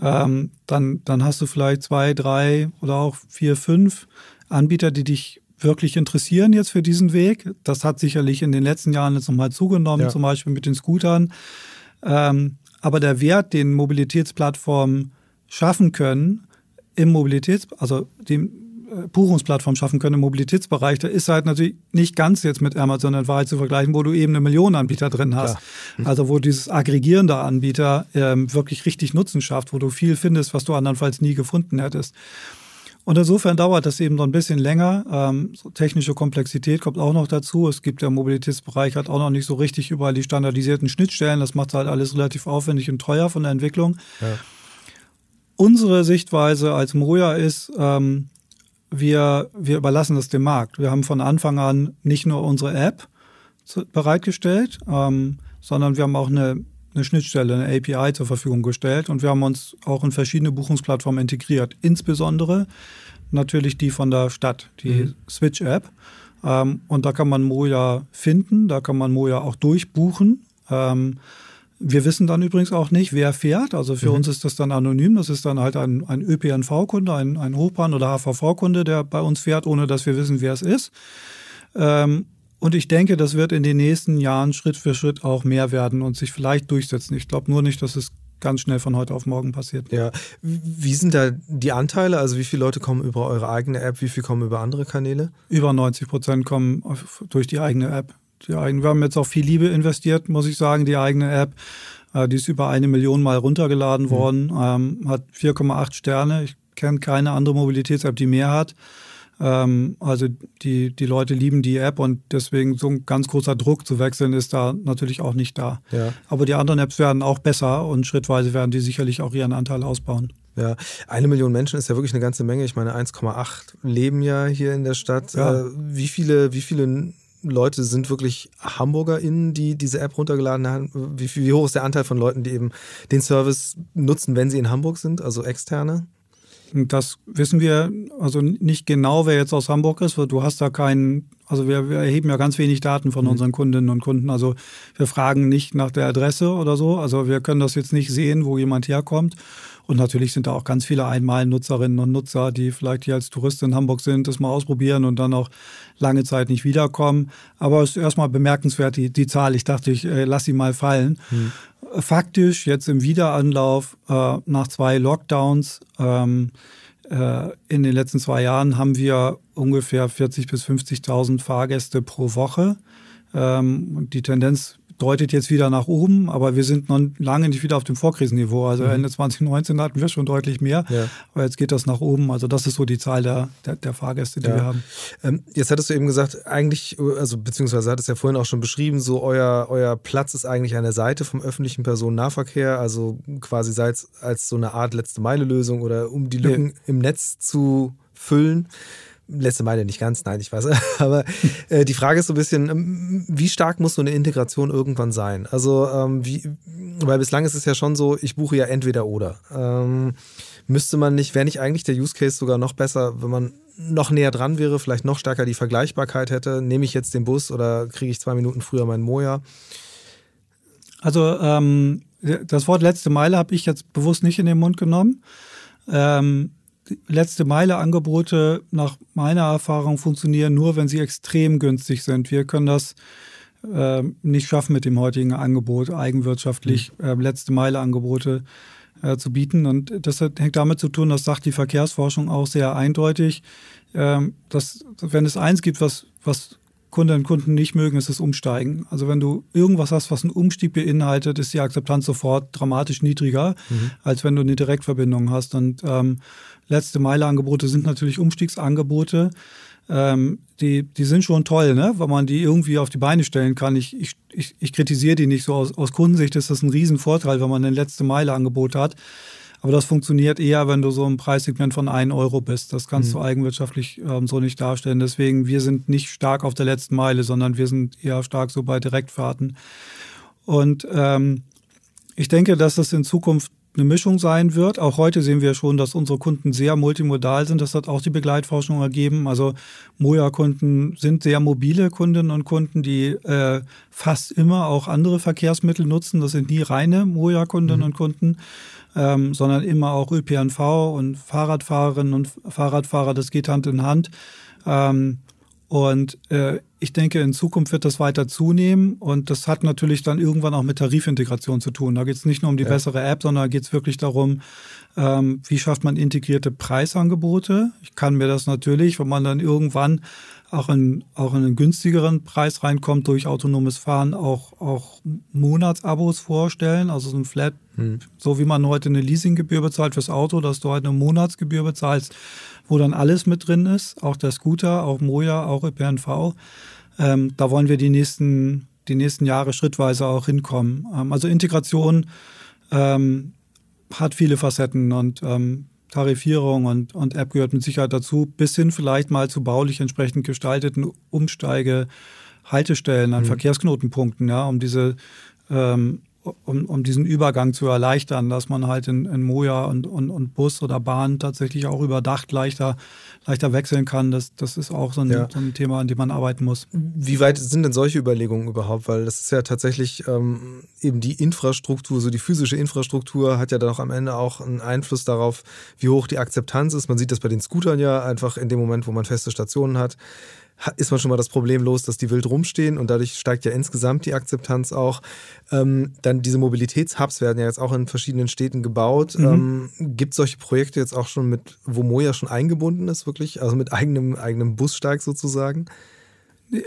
ähm, dann, dann hast du vielleicht zwei, drei oder auch vier, fünf Anbieter, die dich wirklich interessieren jetzt für diesen Weg. Das hat sicherlich in den letzten Jahren jetzt nochmal zugenommen, ja. zum Beispiel mit den Scootern. Ähm, aber der Wert, den Mobilitätsplattformen schaffen können, im Mobilitäts, also die äh, Buchungsplattform schaffen können im Mobilitätsbereich, da ist halt natürlich nicht ganz jetzt mit Amazon in Wahrheit zu vergleichen, wo du eben eine Million Anbieter drin hast. Ja. Also wo dieses aggregierende Anbieter ähm, wirklich richtig Nutzen schafft, wo du viel findest, was du andernfalls nie gefunden hättest. Und insofern dauert das eben noch ein bisschen länger. Ähm, so technische Komplexität kommt auch noch dazu. Es gibt der Mobilitätsbereich hat auch noch nicht so richtig überall die standardisierten Schnittstellen. Das macht halt alles relativ aufwendig und teuer von der Entwicklung. Ja. Unsere Sichtweise als Moja ist, ähm, wir, wir überlassen das dem Markt. Wir haben von Anfang an nicht nur unsere App bereitgestellt, ähm, sondern wir haben auch eine eine Schnittstelle, eine API zur Verfügung gestellt und wir haben uns auch in verschiedene Buchungsplattformen integriert. Insbesondere natürlich die von der Stadt, die mhm. Switch-App. Ähm, und da kann man Moja finden, da kann man Moja auch durchbuchen. Ähm, wir wissen dann übrigens auch nicht, wer fährt. Also für mhm. uns ist das dann anonym. Das ist dann halt ein, ein ÖPNV-Kunde, ein, ein Hochbahn- oder HVV-Kunde, der bei uns fährt, ohne dass wir wissen, wer es ist. Ähm, und ich denke, das wird in den nächsten Jahren Schritt für Schritt auch mehr werden und sich vielleicht durchsetzen. Ich glaube nur nicht, dass es ganz schnell von heute auf morgen passiert. Ja, wie sind da die Anteile? Also wie viele Leute kommen über eure eigene App, wie viele kommen über andere Kanäle? Über 90 Prozent kommen durch die eigene App. Die eigene, wir haben jetzt auch viel Liebe investiert, muss ich sagen, die eigene App. Äh, die ist über eine Million Mal runtergeladen mhm. worden, ähm, hat 4,8 Sterne. Ich kenne keine andere Mobilitäts-App, die mehr hat. Ähm, also die, die Leute lieben die App und deswegen so ein ganz großer Druck zu wechseln ist da natürlich auch nicht da. Ja. Aber die anderen Apps werden auch besser und schrittweise werden die sicherlich auch ihren Anteil ausbauen. Ja, eine Million Menschen ist ja wirklich eine ganze Menge. Ich meine, 1,8 leben ja hier in der Stadt. Ja. Äh, wie viele, wie viele Leute sind wirklich HamburgerInnen, die diese App runtergeladen haben? Wie, wie hoch ist der Anteil von Leuten, die eben den Service nutzen, wenn sie in Hamburg sind, also externe? Das wissen wir also nicht genau, wer jetzt aus Hamburg ist, du hast da keinen, also wir, wir erheben ja ganz wenig Daten von mhm. unseren Kundinnen und Kunden. Also wir fragen nicht nach der Adresse oder so. Also wir können das jetzt nicht sehen, wo jemand herkommt. Und natürlich sind da auch ganz viele Einmalnutzerinnen und Nutzer, die vielleicht hier als Tourist in Hamburg sind, das mal ausprobieren und dann auch lange Zeit nicht wiederkommen. Aber es ist erstmal bemerkenswert, die, die Zahl. Ich dachte, ich äh, lass sie mal fallen. Mhm faktisch jetzt im Wiederanlauf äh, nach zwei Lockdowns ähm, äh, in den letzten zwei Jahren haben wir ungefähr 40.000 bis 50.000 Fahrgäste pro Woche. Ähm, die Tendenz deutet jetzt wieder nach oben, aber wir sind noch lange nicht wieder auf dem Vorkrisenniveau. Also mhm. Ende 2019 hatten wir schon deutlich mehr, ja. aber jetzt geht das nach oben. Also das ist so die Zahl der, der, der Fahrgäste, die ja. wir haben. Ähm, jetzt hattest du eben gesagt, eigentlich, also beziehungsweise hattest du ja vorhin auch schon beschrieben, so euer, euer Platz ist eigentlich an der Seite vom öffentlichen Personennahverkehr, also quasi es als so eine Art letzte Meile Lösung oder um die Lücken nee. im Netz zu füllen letzte Meile nicht ganz, nein, ich weiß. Aber äh, die Frage ist so ein bisschen, ähm, wie stark muss so eine Integration irgendwann sein? Also, ähm, wie, weil bislang ist es ja schon so, ich buche ja entweder oder. Ähm, müsste man nicht, wäre nicht eigentlich der Use Case sogar noch besser, wenn man noch näher dran wäre, vielleicht noch stärker die Vergleichbarkeit hätte? Nehme ich jetzt den Bus oder kriege ich zwei Minuten früher meinen Moja? Also, ähm, das Wort letzte Meile habe ich jetzt bewusst nicht in den Mund genommen. Ähm, letzte Meile Angebote nach meiner Erfahrung funktionieren nur, wenn sie extrem günstig sind. Wir können das äh, nicht schaffen mit dem heutigen Angebot, eigenwirtschaftlich äh, letzte Meile Angebote äh, zu bieten. Und das hängt damit zu tun, das sagt die Verkehrsforschung auch sehr eindeutig, ähm, dass wenn es eins gibt, was, was Kundinnen und Kunden nicht mögen, ist das Umsteigen. Also wenn du irgendwas hast, was einen Umstieg beinhaltet, ist die Akzeptanz sofort dramatisch niedriger, mhm. als wenn du eine Direktverbindung hast. Und ähm, letzte Meile-Angebote sind natürlich Umstiegsangebote. Ähm, die, die sind schon toll, ne? wenn man die irgendwie auf die Beine stellen kann. Ich, ich, ich, ich kritisiere die nicht so. Aus, aus Kundensicht ist das ein Riesenvorteil, wenn man ein letzte Meile-Angebot hat. Aber das funktioniert eher, wenn du so im Preissegment von 1 Euro bist. Das kannst mhm. du eigenwirtschaftlich ähm, so nicht darstellen. Deswegen, wir sind nicht stark auf der letzten Meile, sondern wir sind eher stark so bei Direktfahrten. Und ähm, ich denke, dass das in Zukunft eine Mischung sein wird. Auch heute sehen wir schon, dass unsere Kunden sehr multimodal sind. Das hat auch die Begleitforschung ergeben. Also Moja-Kunden sind sehr mobile Kundinnen und Kunden, die äh, fast immer auch andere Verkehrsmittel nutzen. Das sind nie reine Moja-Kundinnen mhm. und Kunden ähm, sondern immer auch ÖPNV und Fahrradfahrerinnen und Fahrradfahrer, das geht Hand in Hand. Ähm, und äh, ich denke, in Zukunft wird das weiter zunehmen und das hat natürlich dann irgendwann auch mit Tarifintegration zu tun. Da geht es nicht nur um die ja. bessere App, sondern da geht es wirklich darum, ähm, wie schafft man integrierte Preisangebote. Ich kann mir das natürlich, wenn man dann irgendwann auch in, auch in einen günstigeren Preis reinkommt durch autonomes Fahren, auch, auch Monatsabos vorstellen, also so ein Flat, hm. so wie man heute eine Leasinggebühr bezahlt fürs Auto, dass du heute eine Monatsgebühr bezahlst, wo dann alles mit drin ist, auch der Scooter, auch Moja, auch ÖPNV. Ähm, da wollen wir die nächsten, die nächsten Jahre schrittweise auch hinkommen. Ähm, also Integration ähm, hat viele Facetten und ähm, Tarifierung und, und App gehört mit Sicherheit dazu, bis hin vielleicht mal zu baulich entsprechend gestalteten Umsteige-Haltestellen an mhm. Verkehrsknotenpunkten, ja, um diese ähm, um, um diesen Übergang zu erleichtern, dass man halt in, in Moja und, und, und Bus oder Bahn tatsächlich auch überdacht leichter, leichter wechseln kann. Das, das ist auch so ein, ja. so ein Thema, an dem man arbeiten muss. Wie weit sind denn solche Überlegungen überhaupt? Weil das ist ja tatsächlich ähm, eben die Infrastruktur, so die physische Infrastruktur hat ja dann auch am Ende auch einen Einfluss darauf, wie hoch die Akzeptanz ist. Man sieht das bei den Scootern ja einfach in dem Moment, wo man feste Stationen hat ist man schon mal das Problem los, dass die wild rumstehen und dadurch steigt ja insgesamt die Akzeptanz auch. Ähm, dann diese Mobilitätshubs werden ja jetzt auch in verschiedenen Städten gebaut. Mhm. Ähm, Gibt es solche Projekte jetzt auch schon mit, wo Moja schon eingebunden ist, wirklich? Also mit eigenem, eigenem Bussteig sozusagen?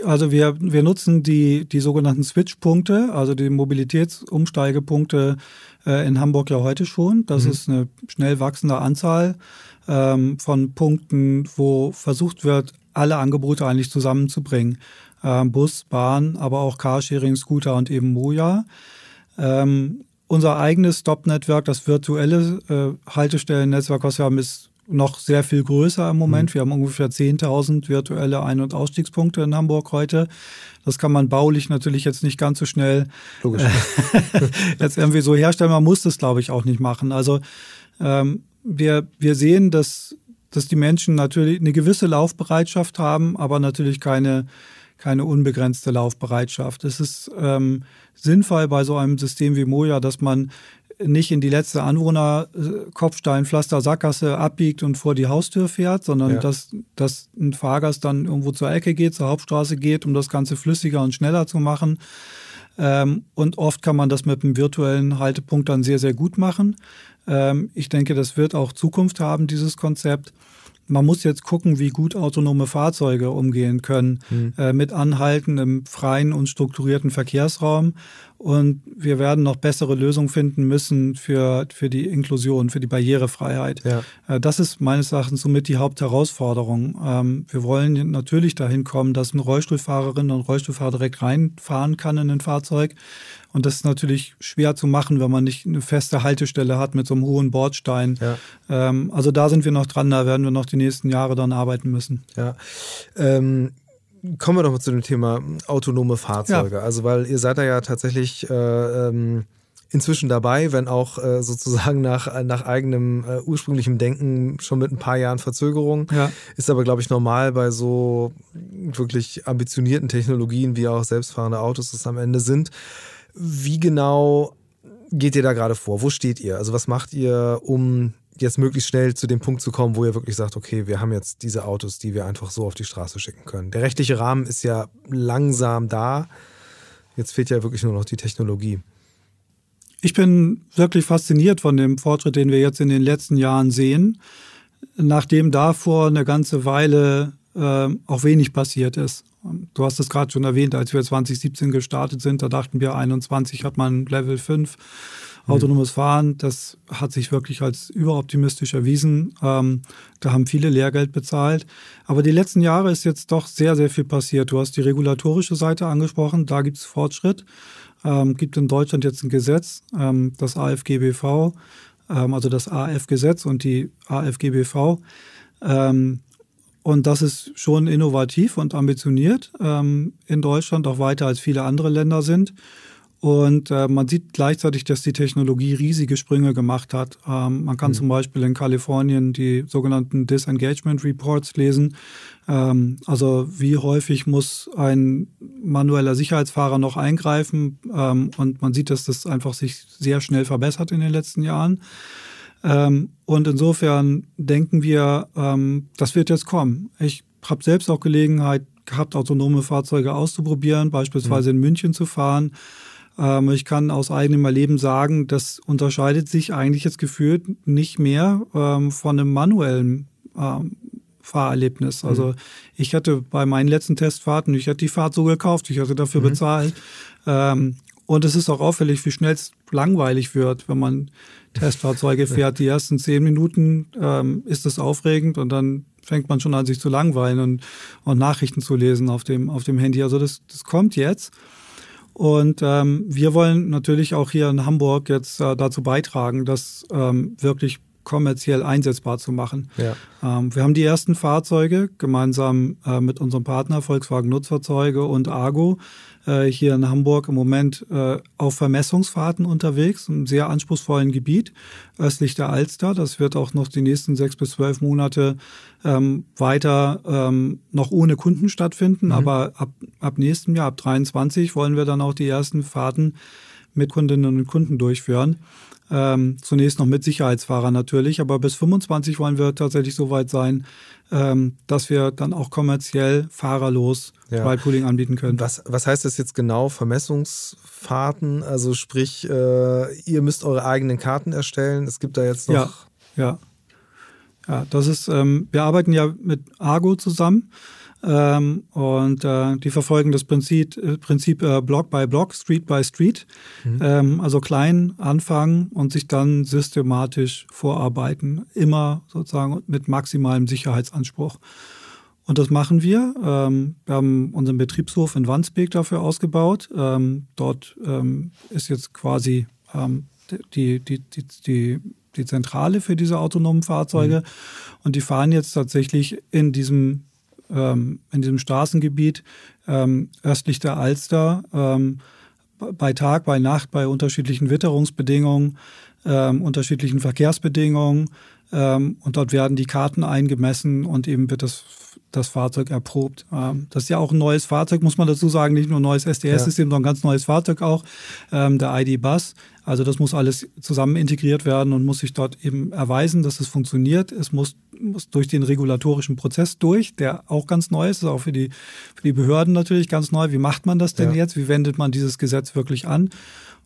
Also wir, wir nutzen die, die sogenannten Switch-Punkte, also die Mobilitätsumsteigepunkte äh, in Hamburg ja heute schon. Das mhm. ist eine schnell wachsende Anzahl ähm, von Punkten, wo versucht wird, alle Angebote eigentlich zusammenzubringen. Ähm, Bus, Bahn, aber auch Carsharing, Scooter und eben Moja. Ähm, unser eigenes Stop-Network, das virtuelle äh, Haltestellennetzwerk, was wir haben, ist noch sehr viel größer im Moment. Mhm. Wir haben ungefähr 10.000 virtuelle Ein- und Ausstiegspunkte in Hamburg heute. Das kann man baulich natürlich jetzt nicht ganz so schnell Logisch. jetzt irgendwie so herstellen. Man muss das, glaube ich, auch nicht machen. Also ähm, wir, wir sehen, dass dass die Menschen natürlich eine gewisse Laufbereitschaft haben, aber natürlich keine, keine unbegrenzte Laufbereitschaft. Es ist ähm, sinnvoll bei so einem System wie Moja, dass man nicht in die letzte Anwohner äh, Kopfstein, Pflaster, Sackgasse abbiegt und vor die Haustür fährt, sondern ja. dass, dass ein Fahrgast dann irgendwo zur Ecke geht, zur Hauptstraße geht, um das Ganze flüssiger und schneller zu machen. Ähm, und oft kann man das mit einem virtuellen Haltepunkt dann sehr, sehr gut machen. Ähm, ich denke, das wird auch Zukunft haben, dieses Konzept. Man muss jetzt gucken, wie gut autonome Fahrzeuge umgehen können mhm. äh, mit Anhalten im freien und strukturierten Verkehrsraum. Und wir werden noch bessere Lösungen finden müssen für, für die Inklusion, für die Barrierefreiheit. Ja. Äh, das ist meines Erachtens somit die Hauptherausforderung. Ähm, wir wollen natürlich dahin kommen, dass ein Rollstuhlfahrerin und Rollstuhlfahrer direkt reinfahren kann in ein Fahrzeug. Und das ist natürlich schwer zu machen, wenn man nicht eine feste Haltestelle hat mit so einem hohen Bordstein. Ja. Ähm, also da sind wir noch dran, da werden wir noch die nächsten Jahre dann arbeiten müssen. Ja. Ähm kommen wir doch mal zu dem Thema autonome Fahrzeuge. Ja. Also, weil ihr seid da ja tatsächlich äh, ähm, inzwischen dabei, wenn auch äh, sozusagen nach, nach eigenem äh, ursprünglichem Denken schon mit ein paar Jahren Verzögerung. Ja. Ist aber, glaube ich, normal bei so wirklich ambitionierten Technologien, wie auch selbstfahrende Autos es am Ende sind. Wie genau geht ihr da gerade vor? Wo steht ihr? Also was macht ihr, um jetzt möglichst schnell zu dem Punkt zu kommen, wo ihr wirklich sagt, okay, wir haben jetzt diese Autos, die wir einfach so auf die Straße schicken können. Der rechtliche Rahmen ist ja langsam da. Jetzt fehlt ja wirklich nur noch die Technologie. Ich bin wirklich fasziniert von dem Fortschritt, den wir jetzt in den letzten Jahren sehen, nachdem davor eine ganze Weile äh, auch wenig passiert ist. Du hast es gerade schon erwähnt, als wir 2017 gestartet sind, da dachten wir, 21 hat man Level 5 autonomes Fahren. Das hat sich wirklich als überoptimistisch erwiesen. Ähm, da haben viele Lehrgeld bezahlt. Aber die letzten Jahre ist jetzt doch sehr, sehr viel passiert. Du hast die regulatorische Seite angesprochen, da gibt es Fortschritt. Ähm, gibt in Deutschland jetzt ein Gesetz, ähm, das AFGBV, ähm, also das AF-Gesetz und die AFGBV. Und das ist schon innovativ und ambitioniert ähm, in Deutschland, auch weiter als viele andere Länder sind. Und äh, man sieht gleichzeitig, dass die Technologie riesige Sprünge gemacht hat. Ähm, man kann mhm. zum Beispiel in Kalifornien die sogenannten Disengagement Reports lesen. Ähm, also wie häufig muss ein manueller Sicherheitsfahrer noch eingreifen? Ähm, und man sieht, dass das einfach sich sehr schnell verbessert in den letzten Jahren. Ähm, und insofern denken wir, ähm, das wird jetzt kommen. Ich habe selbst auch Gelegenheit gehabt, autonome Fahrzeuge auszuprobieren, beispielsweise mhm. in München zu fahren. Ähm, ich kann aus eigenem Erleben sagen, das unterscheidet sich eigentlich jetzt gefühlt nicht mehr ähm, von einem manuellen ähm, Fahrerlebnis. Mhm. Also ich hatte bei meinen letzten Testfahrten, ich hatte die Fahrt so gekauft, ich hatte dafür mhm. bezahlt. Ähm, und es ist auch auffällig, wie schnell es langweilig wird, wenn man Testfahrzeuge fährt. Die ersten zehn Minuten ähm, ist es aufregend und dann fängt man schon an, sich zu langweilen und, und Nachrichten zu lesen auf dem, auf dem Handy. Also das, das kommt jetzt. Und ähm, wir wollen natürlich auch hier in Hamburg jetzt äh, dazu beitragen, dass ähm, wirklich kommerziell einsetzbar zu machen. Ja. Ähm, wir haben die ersten Fahrzeuge gemeinsam äh, mit unserem Partner Volkswagen Nutzfahrzeuge und Argo äh, hier in Hamburg im Moment äh, auf Vermessungsfahrten unterwegs, im sehr anspruchsvollen Gebiet östlich der Alster. Das wird auch noch die nächsten sechs bis zwölf Monate ähm, weiter ähm, noch ohne Kunden stattfinden. Mhm. Aber ab, ab nächstem Jahr, ab 23, wollen wir dann auch die ersten Fahrten mit Kundinnen und Kunden durchführen. Ähm, zunächst noch mit Sicherheitsfahrern natürlich, aber bis 25 wollen wir tatsächlich so weit sein, ähm, dass wir dann auch kommerziell fahrerlos ja. Ride-Pooling anbieten können. Was, was heißt das jetzt genau? Vermessungsfahrten? Also sprich, äh, ihr müsst eure eigenen Karten erstellen. Es gibt da jetzt noch. Ja, ja. Ja, das ist, ähm, wir arbeiten ja mit Argo zusammen. Ähm, und äh, die verfolgen das Prinzip, äh, Prinzip äh, Block by Block, Street by Street. Mhm. Ähm, also klein anfangen und sich dann systematisch vorarbeiten. Immer sozusagen mit maximalem Sicherheitsanspruch. Und das machen wir. Ähm, wir haben unseren Betriebshof in Wandsbek dafür ausgebaut. Ähm, dort ähm, ist jetzt quasi ähm, die, die, die, die, die Zentrale für diese autonomen Fahrzeuge. Mhm. Und die fahren jetzt tatsächlich in diesem ähm, in diesem Straßengebiet ähm, östlich der Alster ähm, bei Tag, bei Nacht, bei unterschiedlichen Witterungsbedingungen, ähm, unterschiedlichen Verkehrsbedingungen. Ähm, und dort werden die Karten eingemessen und eben wird das, das Fahrzeug erprobt. Ähm, das ist ja auch ein neues Fahrzeug, muss man dazu sagen, nicht nur ein neues SDS-System, ja. sondern ein ganz neues Fahrzeug auch, der ID-Bus. Also das muss alles zusammen integriert werden und muss sich dort eben erweisen, dass es funktioniert. Es muss, muss durch den regulatorischen Prozess durch, der auch ganz neu ist, ist auch für die, für die Behörden natürlich ganz neu. Wie macht man das denn ja. jetzt? Wie wendet man dieses Gesetz wirklich an?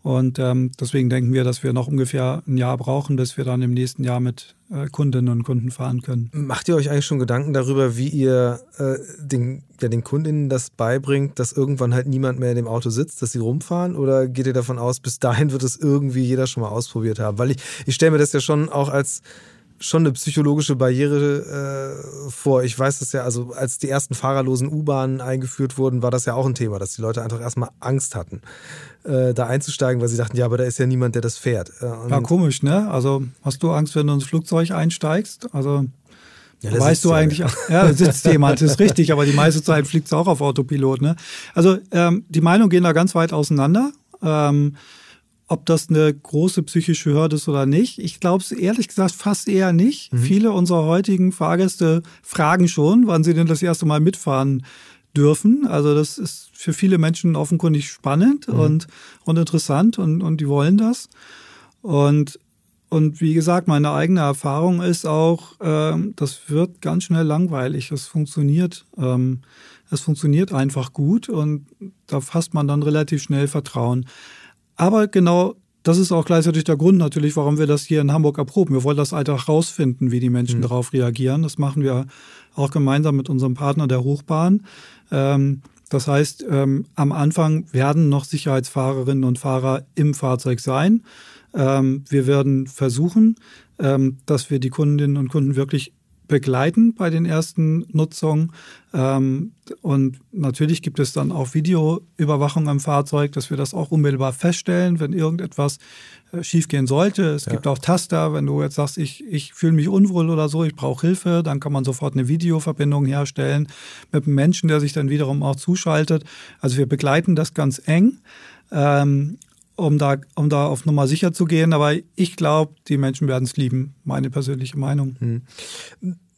Und ähm, deswegen denken wir, dass wir noch ungefähr ein Jahr brauchen, bis wir dann im nächsten Jahr mit äh, Kundinnen und Kunden fahren können. Macht ihr euch eigentlich schon Gedanken darüber, wie ihr äh, den, ja, den Kundinnen das beibringt, dass irgendwann halt niemand mehr in dem Auto sitzt, dass sie rumfahren? Oder geht ihr davon aus, bis dahin wird es irgendwie jeder schon mal ausprobiert haben? Weil ich, ich stelle mir das ja schon auch als schon eine psychologische Barriere äh, vor. Ich weiß das ja, also als die ersten fahrerlosen U-Bahnen eingeführt wurden, war das ja auch ein Thema, dass die Leute einfach erstmal Angst hatten, äh, da einzusteigen, weil sie dachten, ja, aber da ist ja niemand, der das fährt. Äh, ja, komisch, ne? Also hast du Angst, wenn du ins Flugzeug einsteigst? Also ja, weißt du eigentlich, ja, ja sitzt jemand, ist richtig, aber die meiste Zeit fliegt es auch auf Autopilot. Ne? Also ähm, die Meinungen gehen da ganz weit auseinander. Ähm, ob das eine große psychische Hürde ist oder nicht. Ich glaube es ehrlich gesagt fast eher nicht. Mhm. Viele unserer heutigen Fahrgäste fragen schon, wann sie denn das erste Mal mitfahren dürfen. Also das ist für viele Menschen offenkundig spannend mhm. und, und interessant und, und die wollen das. Und, und wie gesagt, meine eigene Erfahrung ist auch, ähm, das wird ganz schnell langweilig. Es funktioniert. Ähm, es funktioniert einfach gut und da fasst man dann relativ schnell Vertrauen. Aber genau das ist auch gleichzeitig der Grund natürlich, warum wir das hier in Hamburg erproben. Wir wollen das einfach rausfinden, wie die Menschen mhm. darauf reagieren. Das machen wir auch gemeinsam mit unserem Partner der Hochbahn. Ähm, das heißt, ähm, am Anfang werden noch Sicherheitsfahrerinnen und Fahrer im Fahrzeug sein. Ähm, wir werden versuchen, dass wir die Kundinnen und Kunden wirklich begleiten bei den ersten Nutzungen. Ähm, und natürlich gibt es dann auch Videoüberwachung am Fahrzeug, dass wir das auch unmittelbar feststellen, wenn irgendetwas äh, schiefgehen sollte. Es ja. gibt auch Taster, wenn du jetzt sagst, ich, ich fühle mich unwohl oder so, ich brauche Hilfe, dann kann man sofort eine Videoverbindung herstellen mit einem Menschen, der sich dann wiederum auch zuschaltet. Also wir begleiten das ganz eng. Ähm, um da, um da auf Nummer sicher zu gehen. Aber ich glaube, die Menschen werden es lieben, meine persönliche Meinung. Hm.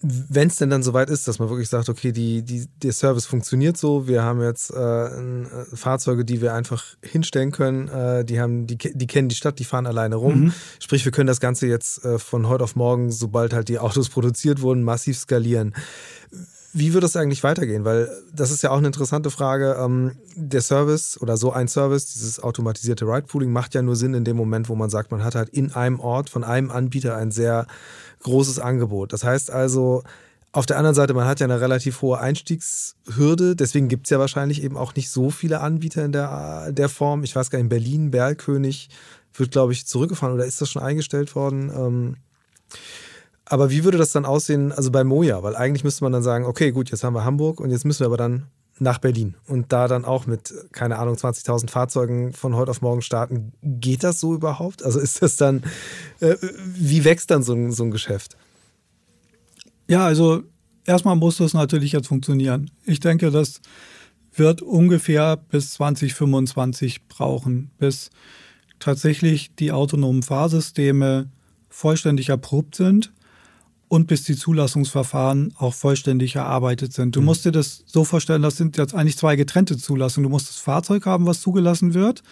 Wenn es denn dann soweit ist, dass man wirklich sagt, okay, die, die, der Service funktioniert so, wir haben jetzt äh, äh, Fahrzeuge, die wir einfach hinstellen können, äh, die haben, die, die kennen die Stadt, die fahren alleine rum. Mhm. Sprich, wir können das Ganze jetzt äh, von heute auf morgen, sobald halt die Autos produziert wurden, massiv skalieren. Wie wird es eigentlich weitergehen? Weil das ist ja auch eine interessante Frage. Ähm, der Service oder so ein Service, dieses automatisierte Ride-Pooling, macht ja nur Sinn in dem Moment, wo man sagt, man hat halt in einem Ort von einem Anbieter ein sehr großes Angebot. Das heißt also, auf der anderen Seite, man hat ja eine relativ hohe Einstiegshürde, deswegen gibt es ja wahrscheinlich eben auch nicht so viele Anbieter in der, der Form. Ich weiß gar nicht, in Berlin, Berlkönig wird, glaube ich, zurückgefahren oder ist das schon eingestellt worden? Ähm, Aber wie würde das dann aussehen, also bei Moja? Weil eigentlich müsste man dann sagen, okay, gut, jetzt haben wir Hamburg und jetzt müssen wir aber dann nach Berlin und da dann auch mit, keine Ahnung, 20.000 Fahrzeugen von heute auf morgen starten. Geht das so überhaupt? Also ist das dann, äh, wie wächst dann so so ein Geschäft? Ja, also erstmal muss das natürlich jetzt funktionieren. Ich denke, das wird ungefähr bis 2025 brauchen, bis tatsächlich die autonomen Fahrsysteme vollständig erprobt sind und bis die Zulassungsverfahren auch vollständig erarbeitet sind. Du mhm. musst dir das so vorstellen, das sind jetzt eigentlich zwei getrennte Zulassungen. Du musst das Fahrzeug haben, was zugelassen wird.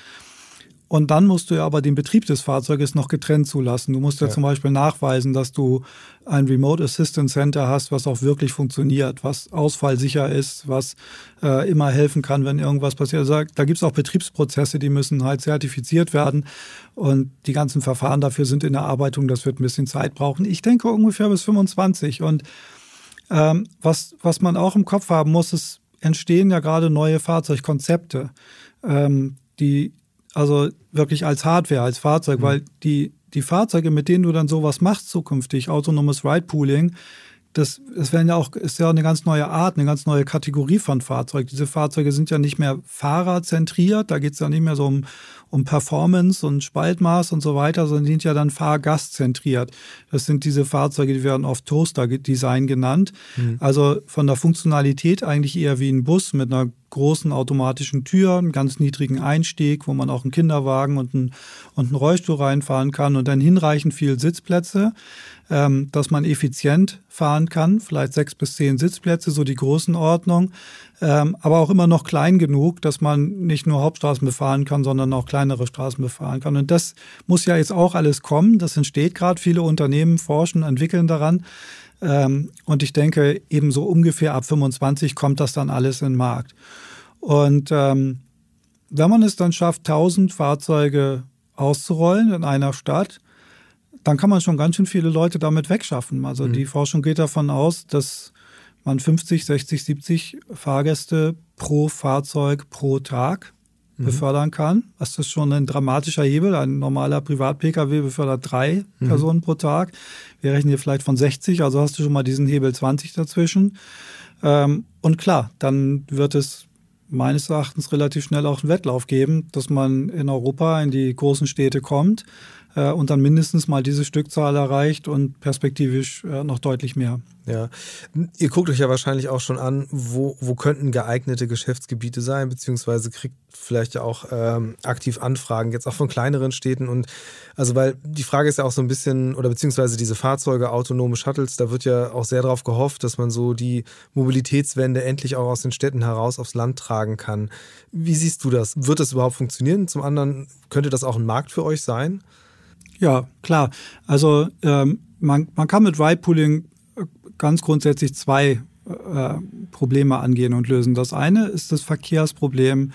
Und dann musst du ja aber den Betrieb des Fahrzeuges noch getrennt zulassen. Du musst ja, ja, zum Beispiel nachweisen, dass du ein Remote Assistance Center hast, was auch wirklich funktioniert, was ausfallsicher ist, was äh, immer helfen kann, wenn irgendwas passiert. Also da gibt es auch Betriebsprozesse, die müssen halt zertifiziert werden. Und die ganzen Verfahren dafür sind in der Arbeitung. Das wird ein bisschen Zeit brauchen. Ich denke ungefähr bis 25. Und ähm, was, was man auch im Kopf haben muss, es entstehen ja gerade neue Fahrzeugkonzepte, ähm, die also wirklich als Hardware, als Fahrzeug, mhm. weil die, die Fahrzeuge, mit denen du dann sowas machst zukünftig, autonomes Ride Pooling, das, das werden ja auch, ist ja eine ganz neue Art, eine ganz neue Kategorie von Fahrzeug. Diese Fahrzeuge sind ja nicht mehr fahrerzentriert, da geht es ja nicht mehr so um, um Performance und Spaltmaß und so weiter, sondern die sind ja dann fahrgastzentriert. Das sind diese Fahrzeuge, die werden oft Toaster-Design genannt. Mhm. Also von der Funktionalität eigentlich eher wie ein Bus mit einer großen automatischen Tür, einen ganz niedrigen Einstieg, wo man auch einen Kinderwagen und einen, und einen Rollstuhl reinfahren kann und dann hinreichend viel Sitzplätze, ähm, dass man effizient fahren kann, vielleicht sechs bis zehn Sitzplätze, so die Größenordnung, ähm, aber auch immer noch klein genug, dass man nicht nur Hauptstraßen befahren kann, sondern auch kleinere Straßen befahren kann. Und das muss ja jetzt auch alles kommen. Das entsteht gerade. Viele Unternehmen forschen, entwickeln daran. Ähm, und ich denke, eben so ungefähr ab 25 kommt das dann alles in den Markt. Und ähm, wenn man es dann schafft, 1000 Fahrzeuge auszurollen in einer Stadt, dann kann man schon ganz schön viele Leute damit wegschaffen. Also mhm. die Forschung geht davon aus, dass man 50, 60, 70 Fahrgäste pro Fahrzeug pro Tag mhm. befördern kann. Das ist schon ein dramatischer Hebel. Ein normaler Privat-Pkw befördert drei mhm. Personen pro Tag. Wir rechnen hier vielleicht von 60, also hast du schon mal diesen Hebel 20 dazwischen. Ähm, und klar, dann wird es meines Erachtens relativ schnell auch einen Wettlauf geben, dass man in Europa in die großen Städte kommt äh, und dann mindestens mal diese Stückzahl erreicht und perspektivisch äh, noch deutlich mehr. Ja, ihr guckt euch ja wahrscheinlich auch schon an, wo, wo könnten geeignete Geschäftsgebiete sein, beziehungsweise kriegt vielleicht ja auch ähm, aktiv Anfragen, jetzt auch von kleineren Städten. Und also, weil die Frage ist ja auch so ein bisschen, oder beziehungsweise diese Fahrzeuge, autonome Shuttles, da wird ja auch sehr darauf gehofft, dass man so die Mobilitätswende endlich auch aus den Städten heraus aufs Land tragen kann. Wie siehst du das? Wird das überhaupt funktionieren? Zum anderen, könnte das auch ein Markt für euch sein? Ja, klar. Also ähm, man, man kann mit Ride-Pooling ganz grundsätzlich zwei äh, Probleme angehen und lösen. Das eine ist das Verkehrsproblem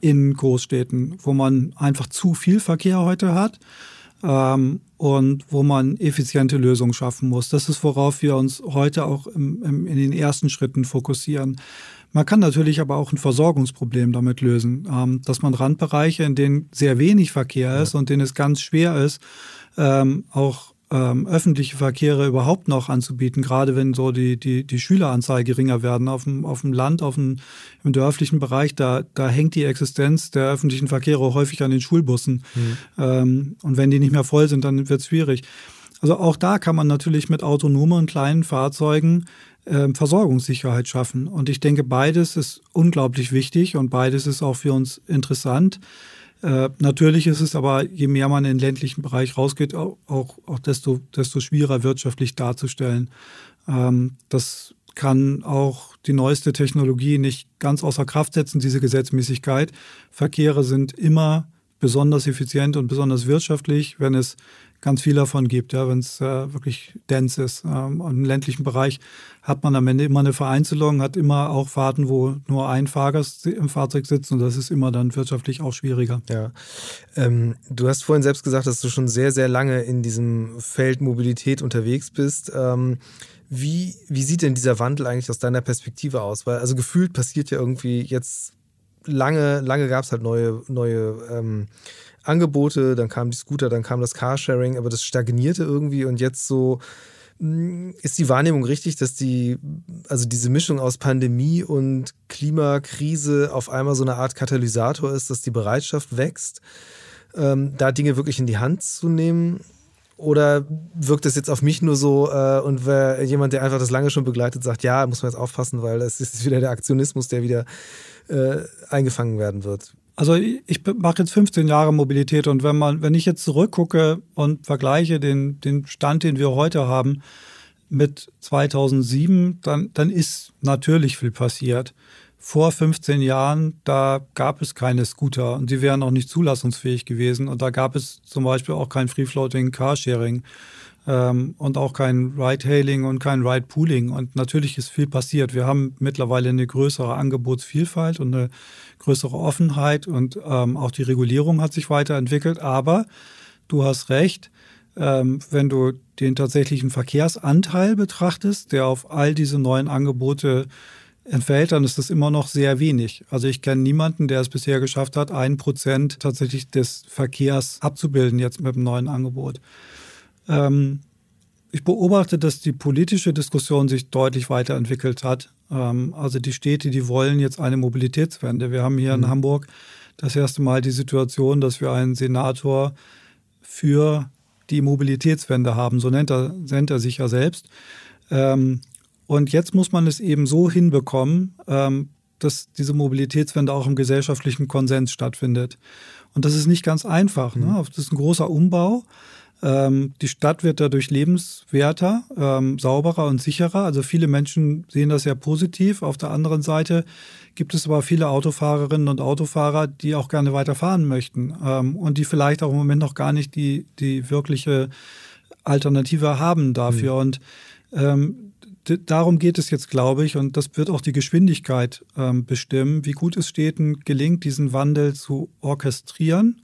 in Großstädten, wo man einfach zu viel Verkehr heute hat ähm, und wo man effiziente Lösungen schaffen muss. Das ist, worauf wir uns heute auch im, im, in den ersten Schritten fokussieren. Man kann natürlich aber auch ein Versorgungsproblem damit lösen, ähm, dass man Randbereiche, in denen sehr wenig Verkehr ist ja. und denen es ganz schwer ist, ähm, auch ähm, öffentliche Verkehre überhaupt noch anzubieten, gerade wenn so die, die, die Schüleranzahl geringer werden auf dem, auf dem Land, auf dem, im dörflichen Bereich, da, da hängt die Existenz der öffentlichen Verkehre häufig an den Schulbussen. Mhm. Ähm, und wenn die nicht mehr voll sind, dann wird es schwierig. Also auch da kann man natürlich mit autonomen und kleinen Fahrzeugen äh, Versorgungssicherheit schaffen. Und ich denke, beides ist unglaublich wichtig und beides ist auch für uns interessant. Äh, natürlich ist es aber, je mehr man in den ländlichen Bereich rausgeht, auch, auch, auch desto, desto schwieriger wirtschaftlich darzustellen. Ähm, das kann auch die neueste Technologie nicht ganz außer Kraft setzen, diese Gesetzmäßigkeit. Verkehre sind immer besonders effizient und besonders wirtschaftlich, wenn es ganz viel davon gibt, ja, wenn es äh, wirklich dense ist. Ähm, Im ländlichen Bereich hat man am Ende immer eine Vereinzelung, hat immer auch Fahrten, wo nur ein Fahrgast im Fahrzeug sitzt und das ist immer dann wirtschaftlich auch schwieriger. Ja. Ähm, du hast vorhin selbst gesagt, dass du schon sehr, sehr lange in diesem Feld Mobilität unterwegs bist. Ähm, wie, wie sieht denn dieser Wandel eigentlich aus deiner Perspektive aus? Weil also gefühlt passiert ja irgendwie jetzt lange, lange gab es halt neue, neue ähm, Angebote, dann kamen die Scooter, dann kam das Carsharing, aber das stagnierte irgendwie und jetzt so Hm, ist die Wahrnehmung richtig, dass die, also diese Mischung aus Pandemie und Klimakrise auf einmal so eine Art Katalysator ist, dass die Bereitschaft wächst, ähm, da Dinge wirklich in die Hand zu nehmen? Oder wirkt es jetzt auf mich nur so äh, und wer, jemand, der einfach das lange schon begleitet, sagt, ja, muss man jetzt aufpassen, weil es ist wieder der Aktionismus, der wieder äh, eingefangen werden wird? Also ich mache jetzt 15 Jahre Mobilität und wenn man, wenn ich jetzt zurückgucke und vergleiche den, den Stand, den wir heute haben mit 2007, dann, dann ist natürlich viel passiert. Vor 15 Jahren, da gab es keine Scooter und die wären auch nicht zulassungsfähig gewesen und da gab es zum Beispiel auch kein Free-Floating Carsharing ähm, und auch kein Ride-Hailing und kein Ride-Pooling. Und natürlich ist viel passiert. Wir haben mittlerweile eine größere Angebotsvielfalt und eine größere Offenheit und ähm, auch die Regulierung hat sich weiterentwickelt. Aber du hast recht, ähm, wenn du den tatsächlichen Verkehrsanteil betrachtest, der auf all diese neuen Angebote entfällt, dann ist das immer noch sehr wenig. Also ich kenne niemanden, der es bisher geschafft hat, ein Prozent tatsächlich des Verkehrs abzubilden jetzt mit dem neuen Angebot. Ähm, ich beobachte, dass die politische Diskussion sich deutlich weiterentwickelt hat. Ähm, also die Städte, die wollen jetzt eine Mobilitätswende. Wir haben hier mhm. in Hamburg das erste Mal die Situation, dass wir einen Senator für die Mobilitätswende haben. So nennt er, nennt er sich ja selbst. Ähm, und jetzt muss man es eben so hinbekommen, ähm, dass diese Mobilitätswende auch im gesellschaftlichen Konsens stattfindet. Und das ist nicht ganz einfach. Ne? Mhm. Das ist ein großer Umbau. Ähm, die Stadt wird dadurch lebenswerter, ähm, sauberer und sicherer. Also viele Menschen sehen das ja positiv. Auf der anderen Seite gibt es aber viele Autofahrerinnen und Autofahrer, die auch gerne weiterfahren möchten ähm, und die vielleicht auch im Moment noch gar nicht die, die wirkliche Alternative haben dafür. Mhm. Und ähm, darum geht es jetzt, glaube ich, und das wird auch die Geschwindigkeit ähm, bestimmen, wie gut es Städten gelingt, diesen Wandel zu orchestrieren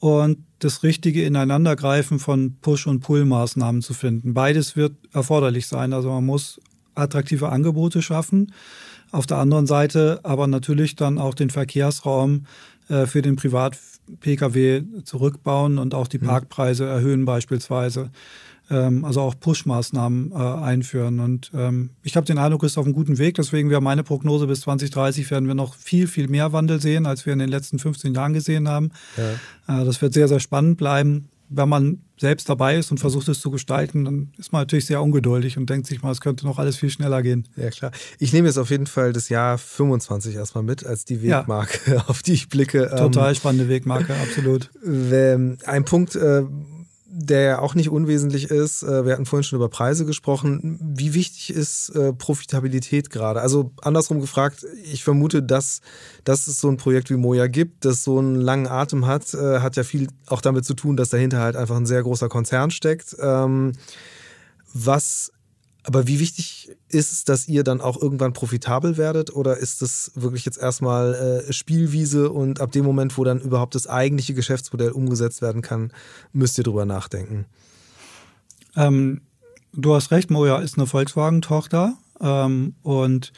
und das richtige Ineinandergreifen von Push- und Pull-Maßnahmen zu finden. Beides wird erforderlich sein. Also man muss attraktive Angebote schaffen. Auf der anderen Seite aber natürlich dann auch den Verkehrsraum äh, für den Privat-Pkw zurückbauen und auch die mhm. Parkpreise erhöhen beispielsweise ähm, also auch Push-Maßnahmen äh, einführen. Und ähm, ich habe den Eindruck, es ist auf einem guten Weg. Deswegen wäre meine Prognose, bis 2030 werden wir noch viel, viel mehr Wandel sehen, als wir in den letzten 15 Jahren gesehen haben. Ja. Äh, das wird sehr, sehr spannend bleiben. Wenn man selbst dabei ist und versucht es zu gestalten, dann ist man natürlich sehr ungeduldig und denkt sich mal, es könnte noch alles viel schneller gehen. Ja, klar. Ich nehme jetzt auf jeden Fall das Jahr 25 erstmal mit als die Wegmarke, ja. auf die ich blicke. Total ähm, spannende Wegmarke, absolut. Ein Punkt, äh, der ja auch nicht unwesentlich ist. Äh, wir hatten vorhin schon über Preise gesprochen. Wie wichtig ist äh, Profitabilität gerade? Also andersrum gefragt, ich vermute, dass, dass es so ein Projekt wie Moja gibt, das so einen langen Atem hat, äh, hat ja viel auch damit zu tun, dass dahinter halt einfach ein sehr großer Konzern steckt. Ähm, was aber wie wichtig ist es, dass ihr dann auch irgendwann profitabel werdet oder ist das wirklich jetzt erstmal äh, Spielwiese und ab dem Moment, wo dann überhaupt das eigentliche Geschäftsmodell umgesetzt werden kann, müsst ihr drüber nachdenken? Ähm, du hast recht, Moja ist eine Volkswagen-Tochter ähm, und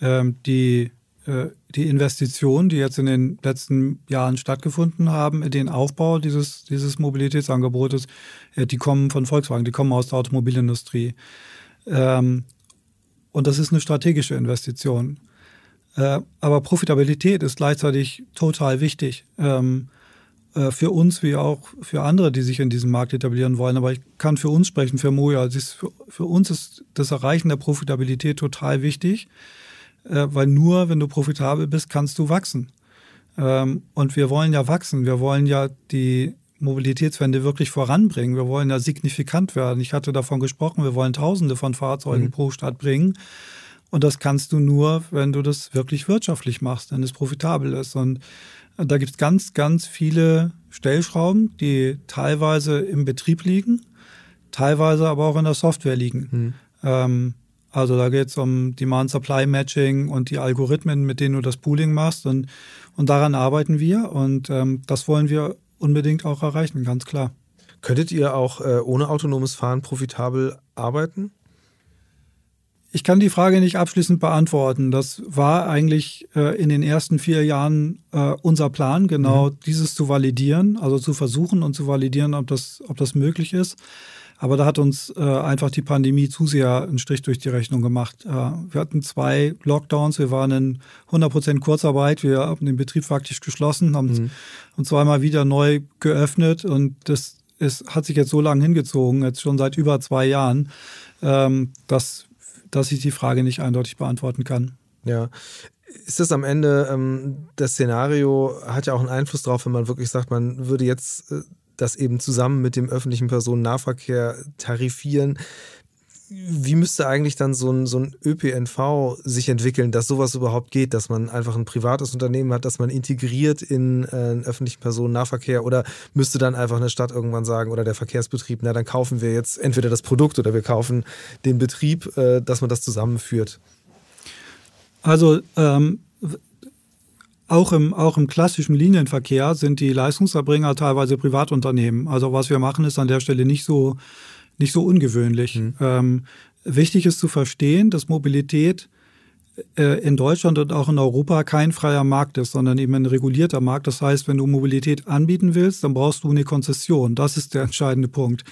ähm, die, äh, die Investitionen, die jetzt in den letzten Jahren stattgefunden haben, in den Aufbau dieses, dieses Mobilitätsangebotes, äh, die kommen von Volkswagen, die kommen aus der Automobilindustrie. Ähm, und das ist eine strategische Investition. Äh, aber Profitabilität ist gleichzeitig total wichtig. Ähm, äh, für uns wie auch für andere, die sich in diesem Markt etablieren wollen. Aber ich kann für uns sprechen, für Moja. Für, für, uns ist das Erreichen der Profitabilität total wichtig, äh, weil nur wenn du profitabel bist, kannst du wachsen. Ähm, und wir wollen ja wachsen. Wir wollen ja die Mobilitätswende wirklich voranbringen. Wir wollen ja signifikant werden. Ich hatte davon gesprochen, wir wollen Tausende von Fahrzeugen mhm. pro Stadt bringen. Und das kannst du nur, wenn du das wirklich wirtschaftlich machst, wenn es profitabel ist. Und da gibt es ganz, ganz viele Stellschrauben, die teilweise im Betrieb liegen, teilweise aber auch in der Software liegen. Mhm. Ähm, also da geht es um Demand-Supply-Matching und die Algorithmen, mit denen du das Pooling machst. Und, und daran arbeiten wir. Und ähm, das wollen wir unbedingt auch erreichen, ganz klar. Könntet ihr auch äh, ohne autonomes Fahren profitabel arbeiten? Ich kann die Frage nicht abschließend beantworten. Das war eigentlich äh, in den ersten vier Jahren äh, unser Plan, genau mhm. dieses zu validieren, also zu versuchen und zu validieren, ob das, ob das möglich ist. Aber da hat uns äh, einfach die Pandemie zu sehr einen Strich durch die Rechnung gemacht. Äh, wir hatten zwei Lockdowns, wir waren in 100 Prozent Kurzarbeit, wir haben den Betrieb faktisch geschlossen, haben mhm. uns zweimal wieder neu geöffnet und das es hat sich jetzt so lange hingezogen, jetzt schon seit über zwei Jahren, ähm, dass, dass ich die Frage nicht eindeutig beantworten kann. Ja. Ist das am Ende, ähm, das Szenario hat ja auch einen Einfluss darauf, wenn man wirklich sagt, man würde jetzt äh, das eben zusammen mit dem öffentlichen Personennahverkehr tarifieren wie müsste eigentlich dann so ein, so ein ÖPNV sich entwickeln, dass sowas überhaupt geht, dass man einfach ein privates Unternehmen hat, dass man integriert in äh, öffentlichen Personennahverkehr oder müsste dann einfach eine Stadt irgendwann sagen oder der Verkehrsbetrieb, na dann kaufen wir jetzt entweder das Produkt oder wir kaufen den Betrieb, äh, dass man das zusammenführt? Also ähm, auch im, auch im klassischen Linienverkehr sind die Leistungserbringer teilweise Privatunternehmen. Also was wir machen, ist an der Stelle nicht so nicht so ungewöhnlich. Mhm. Ähm, wichtig ist zu verstehen, dass Mobilität äh, in Deutschland und auch in Europa kein freier Markt ist, sondern eben ein regulierter Markt. Das heißt, wenn du Mobilität anbieten willst, dann brauchst du eine Konzession. Das ist der entscheidende Punkt.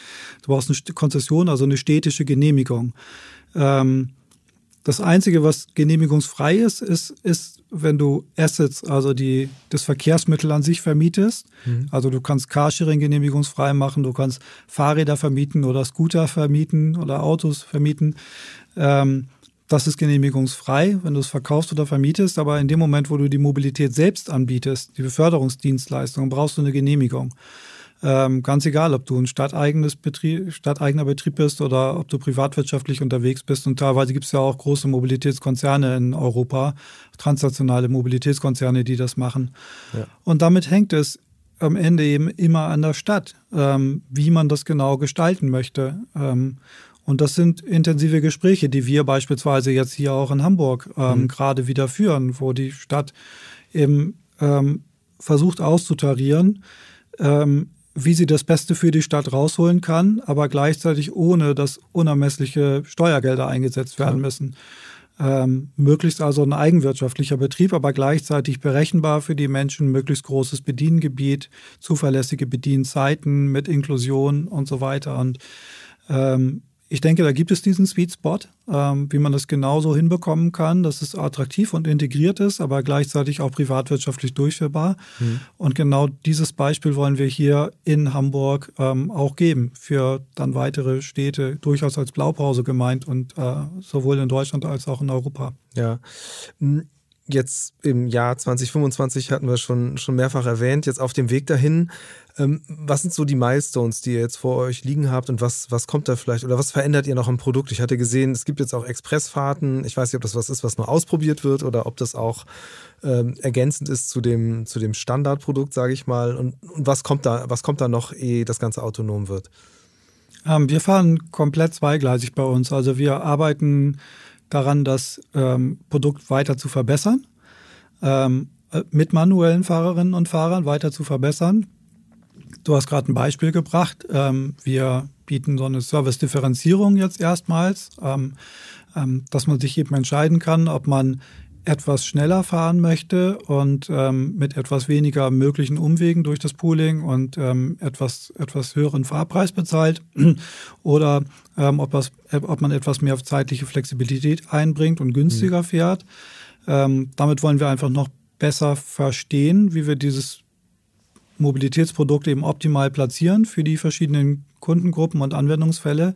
Du brauchst eine Konzession, also eine städtische Genehmigung. Ähm, das Einzige, was genehmigungsfrei ist, ist, ist, wenn du Assets, also die, das Verkehrsmittel an sich vermietest. Mhm. Also du kannst Carsharing genehmigungsfrei machen, du kannst Fahrräder vermieten oder Scooter vermieten oder Autos vermieten. Ähm, das ist genehmigungsfrei, wenn du es verkaufst oder vermietest. Aber in dem Moment, wo du die Mobilität selbst anbietest, die Beförderungsdienstleistung, brauchst du eine Genehmigung. Ähm, ganz egal, ob du ein stadteigenes Betrieb, stadteigener Betrieb bist oder ob du privatwirtschaftlich unterwegs bist. Und teilweise gibt es ja auch große Mobilitätskonzerne in Europa, transnationale Mobilitätskonzerne, die das machen. Ja. Und damit hängt es am Ende eben immer an der Stadt, ähm, wie man das genau gestalten möchte. Ähm, und das sind intensive Gespräche, die wir beispielsweise jetzt hier auch in Hamburg ähm, mhm. gerade wieder führen, wo die Stadt eben ähm, versucht auszutarieren, ähm, wie sie das Beste für die Stadt rausholen kann, aber gleichzeitig ohne, dass unermessliche Steuergelder eingesetzt werden müssen. Ähm, möglichst also ein eigenwirtschaftlicher Betrieb, aber gleichzeitig berechenbar für die Menschen, möglichst großes Bediengebiet, zuverlässige Bedienzeiten mit Inklusion und so weiter. Und ähm, ich denke, da gibt es diesen Sweet Spot, ähm, wie man das genauso hinbekommen kann, dass es attraktiv und integriert ist, aber gleichzeitig auch privatwirtschaftlich durchführbar. Mhm. Und genau dieses Beispiel wollen wir hier in Hamburg ähm, auch geben für dann weitere Städte, durchaus als Blaupause gemeint und äh, sowohl in Deutschland als auch in Europa. Ja. Jetzt im Jahr 2025 hatten wir schon, schon mehrfach erwähnt, jetzt auf dem Weg dahin. Ähm, was sind so die Milestones, die ihr jetzt vor euch liegen habt und was, was kommt da vielleicht oder was verändert ihr noch im Produkt? Ich hatte gesehen, es gibt jetzt auch Expressfahrten. Ich weiß nicht, ob das was ist, was nur ausprobiert wird oder ob das auch ähm, ergänzend ist zu dem, zu dem Standardprodukt, sage ich mal. Und, und was kommt da, was kommt da noch, ehe das Ganze autonom wird? Ähm, wir fahren komplett zweigleisig bei uns. Also wir arbeiten daran, das ähm, Produkt weiter zu verbessern, ähm, äh, mit manuellen Fahrerinnen und Fahrern weiter zu verbessern. Du hast gerade ein Beispiel gebracht. Ähm, wir bieten so eine Service-Differenzierung jetzt erstmals, ähm, ähm, dass man sich eben entscheiden kann, ob man etwas schneller fahren möchte und ähm, mit etwas weniger möglichen Umwegen durch das Pooling und ähm, etwas, etwas höheren Fahrpreis bezahlt oder ähm, ob, das, ob man etwas mehr zeitliche Flexibilität einbringt und günstiger mhm. fährt. Ähm, damit wollen wir einfach noch besser verstehen, wie wir dieses Mobilitätsprodukt eben optimal platzieren für die verschiedenen Kundengruppen und Anwendungsfälle.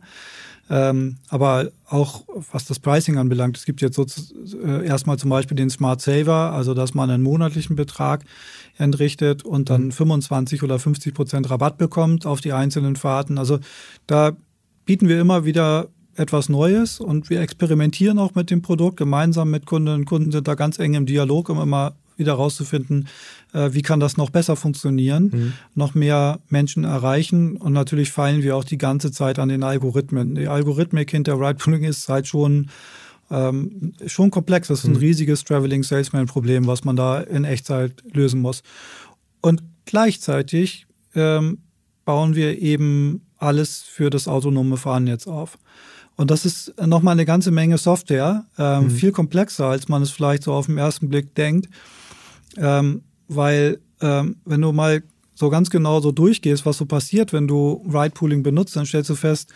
Ähm, aber auch was das Pricing anbelangt, es gibt jetzt so äh, erstmal zum Beispiel den Smart Saver, also dass man einen monatlichen Betrag entrichtet und dann 25 mhm. oder 50 Prozent Rabatt bekommt auf die einzelnen Fahrten. Also da bieten wir immer wieder etwas Neues und wir experimentieren auch mit dem Produkt gemeinsam mit Kunden. und Kunden sind da ganz eng im Dialog, um immer wieder rauszufinden, wie kann das noch besser funktionieren, mhm. noch mehr Menschen erreichen. Und natürlich feilen wir auch die ganze Zeit an den Algorithmen. Die Algorithmik hinter Ride-Pooling ist halt schon ähm, schon komplex. Das ist ein mhm. riesiges Traveling Salesman Problem, was man da in Echtzeit lösen muss. Und gleichzeitig ähm, bauen wir eben alles für das autonome Fahren jetzt auf. Und das ist nochmal eine ganze Menge Software, ähm, mhm. viel komplexer, als man es vielleicht so auf den ersten Blick denkt. Ähm, weil ähm, wenn du mal so ganz genau so durchgehst, was so passiert, wenn du Ride-Pooling benutzt, dann stellst du fest,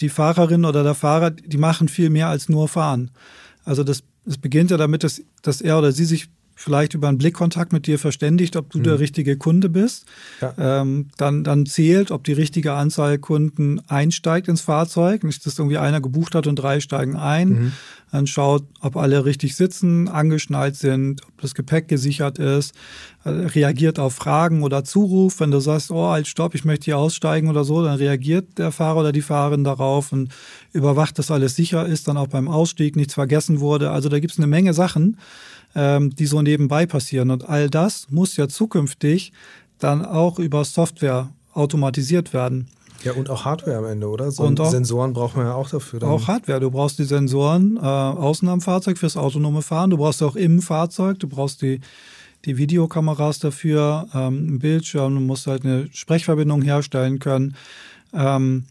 die Fahrerin oder der Fahrer, die machen viel mehr als nur fahren. Also das, das beginnt ja damit, dass, dass er oder sie sich vielleicht über einen Blickkontakt mit dir verständigt, ob du mhm. der richtige Kunde bist. Ja. Ähm, dann, dann zählt, ob die richtige Anzahl Kunden einsteigt ins Fahrzeug. Nicht, dass irgendwie einer gebucht hat und drei steigen ein. Mhm. Dann schaut, ob alle richtig sitzen, angeschnallt sind, ob das Gepäck gesichert ist, äh, reagiert auf Fragen oder Zuruf. Wenn du sagst, oh, halt, stopp, ich möchte hier aussteigen oder so, dann reagiert der Fahrer oder die Fahrerin darauf und überwacht, dass alles sicher ist, dann auch beim Ausstieg nichts vergessen wurde. Also da gibt es eine Menge Sachen ähm, die so nebenbei passieren. Und all das muss ja zukünftig dann auch über Software automatisiert werden. Ja, und auch Hardware am Ende, oder? So und auch, Sensoren braucht man ja auch dafür. Dann. Auch Hardware. Du brauchst die Sensoren äh, außen am Fahrzeug fürs autonome Fahren. Du brauchst auch im Fahrzeug. Du brauchst die, die Videokameras dafür, ähm, ein Bildschirm. Du musst halt eine Sprechverbindung herstellen können. Ähm,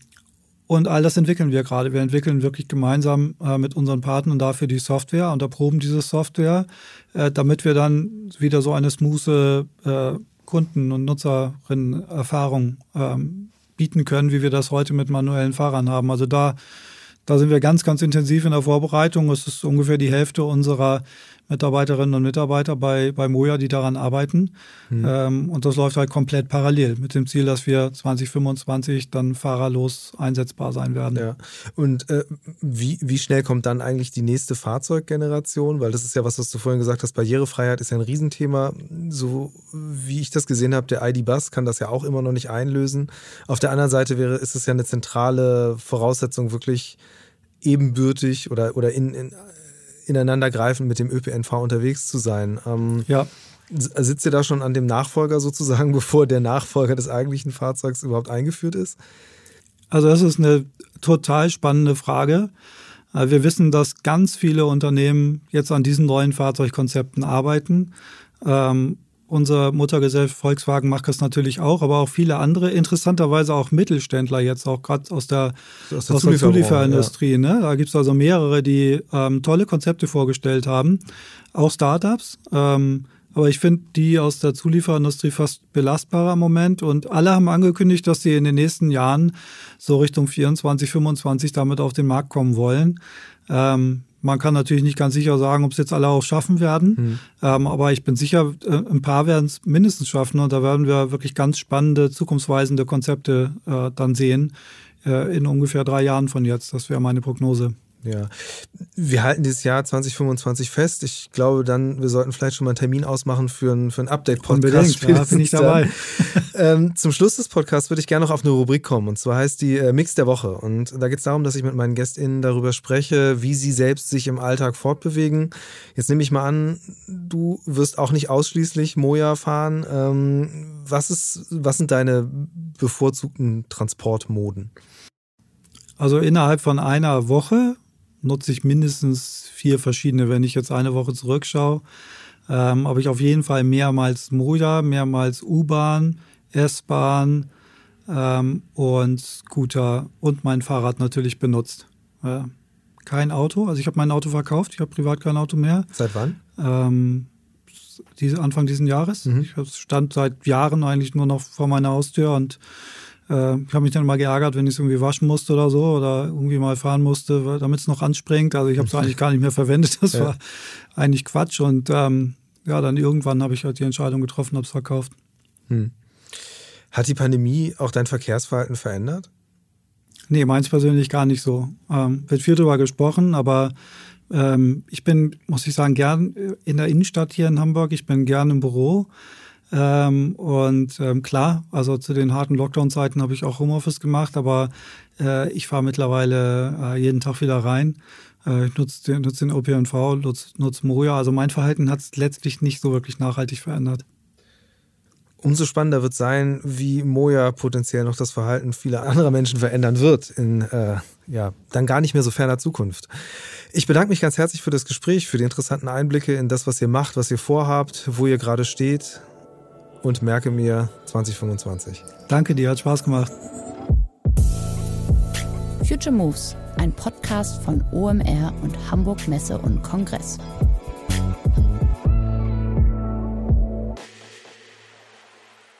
und all das entwickeln wir gerade. Wir entwickeln wirklich gemeinsam äh, mit unseren Partnern dafür die Software und erproben diese Software, äh, damit wir dann wieder so eine smooth äh, Kunden- und Nutzerinnen-Erfahrung ähm, bieten können, wie wir das heute mit manuellen Fahrern haben. Also da, da sind wir ganz, ganz intensiv in der Vorbereitung. Es ist ungefähr die Hälfte unserer Mitarbeiterinnen und Mitarbeiter bei, bei Moja, die daran arbeiten. Mhm. Ähm, und das läuft halt komplett parallel mit dem Ziel, dass wir 2025 dann fahrerlos einsetzbar sein werden. Ja. Und äh, wie, wie schnell kommt dann eigentlich die nächste Fahrzeuggeneration? Weil das ist ja was, was du vorhin gesagt hast, Barrierefreiheit ist ja ein Riesenthema. So wie ich das gesehen habe, der ID-Bus kann das ja auch immer noch nicht einlösen. Auf der anderen Seite wäre, ist es ja eine zentrale Voraussetzung, wirklich ebenbürtig oder, oder in, in ineinandergreifend mit dem ÖPNV unterwegs zu sein. Ähm, ja. Sitzt ihr da schon an dem Nachfolger sozusagen, bevor der Nachfolger des eigentlichen Fahrzeugs überhaupt eingeführt ist? Also das ist eine total spannende Frage. Äh, wir wissen, dass ganz viele Unternehmen jetzt an diesen neuen Fahrzeugkonzepten arbeiten. Ähm, Unsere Muttergesellschaft Volkswagen macht das natürlich auch, aber auch viele andere, interessanterweise auch Mittelständler jetzt, auch gerade aus der, aus der, aus der Zulieferindustrie. Ja. Ne? Da gibt es also mehrere, die ähm, tolle Konzepte vorgestellt haben, auch Startups. Ähm, aber ich finde die aus der Zulieferindustrie fast belastbarer im Moment. Und alle haben angekündigt, dass sie in den nächsten Jahren so Richtung 24, 25 damit auf den Markt kommen wollen. Ähm, man kann natürlich nicht ganz sicher sagen, ob es jetzt alle auch schaffen werden, mhm. ähm, aber ich bin sicher, äh, ein paar werden es mindestens schaffen und da werden wir wirklich ganz spannende, zukunftsweisende Konzepte äh, dann sehen äh, in ungefähr drei Jahren von jetzt. Das wäre meine Prognose. Ja, wir halten dieses Jahr 2025 fest. Ich glaube dann, wir sollten vielleicht schon mal einen Termin ausmachen für ein, für ein Update-Podcast. Ja, bin ich dabei. ähm, zum Schluss des Podcasts würde ich gerne noch auf eine Rubrik kommen. Und zwar heißt die äh, Mix der Woche. Und da geht es darum, dass ich mit meinen GästInnen darüber spreche, wie sie selbst sich im Alltag fortbewegen. Jetzt nehme ich mal an, du wirst auch nicht ausschließlich Moja fahren. Ähm, was, ist, was sind deine bevorzugten Transportmoden? Also innerhalb von einer Woche nutze ich mindestens vier verschiedene. Wenn ich jetzt eine Woche zurückschaue, ähm, habe ich auf jeden Fall mehrmals Moja, mehrmals U-Bahn, S-Bahn ähm, und Scooter und mein Fahrrad natürlich benutzt. Äh, kein Auto, also ich habe mein Auto verkauft, ich habe privat kein Auto mehr. Seit wann? Ähm, diese, Anfang dieses Jahres. Mhm. Ich stand seit Jahren eigentlich nur noch vor meiner Haustür und äh, ich habe mich dann mal geärgert, wenn ich es irgendwie waschen musste oder so oder irgendwie mal fahren musste, damit es noch anspringt. Also ich habe es eigentlich gar nicht mehr verwendet. Das ja. war eigentlich Quatsch. Und ähm, ja, dann irgendwann habe ich halt die Entscheidung getroffen, habe es verkauft. Hm. Hat die Pandemie auch dein Verkehrsverhalten verändert? Nee, meins persönlich gar nicht so. Ähm, wird viel darüber gesprochen, aber ähm, ich bin, muss ich sagen, gern in der Innenstadt hier in Hamburg. Ich bin gern im Büro. Ähm, und ähm, klar, also zu den harten Lockdown-Zeiten habe ich auch Homeoffice gemacht, aber äh, ich fahre mittlerweile äh, jeden Tag wieder rein. Äh, ich nutze den, nutz den OPNV, nutze nutz Moja. Also mein Verhalten hat es letztlich nicht so wirklich nachhaltig verändert. Umso spannender wird sein, wie Moja potenziell noch das Verhalten vieler anderer Menschen verändern wird in äh, ja, dann gar nicht mehr so ferner Zukunft. Ich bedanke mich ganz herzlich für das Gespräch, für die interessanten Einblicke in das, was ihr macht, was ihr vorhabt, wo ihr gerade steht und merke mir 2025. Danke dir, hat Spaß gemacht. Future Moves, ein Podcast von OMR und Hamburg Messe und Kongress.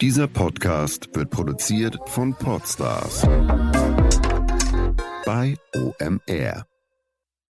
Dieser Podcast wird produziert von Podstars bei OMR.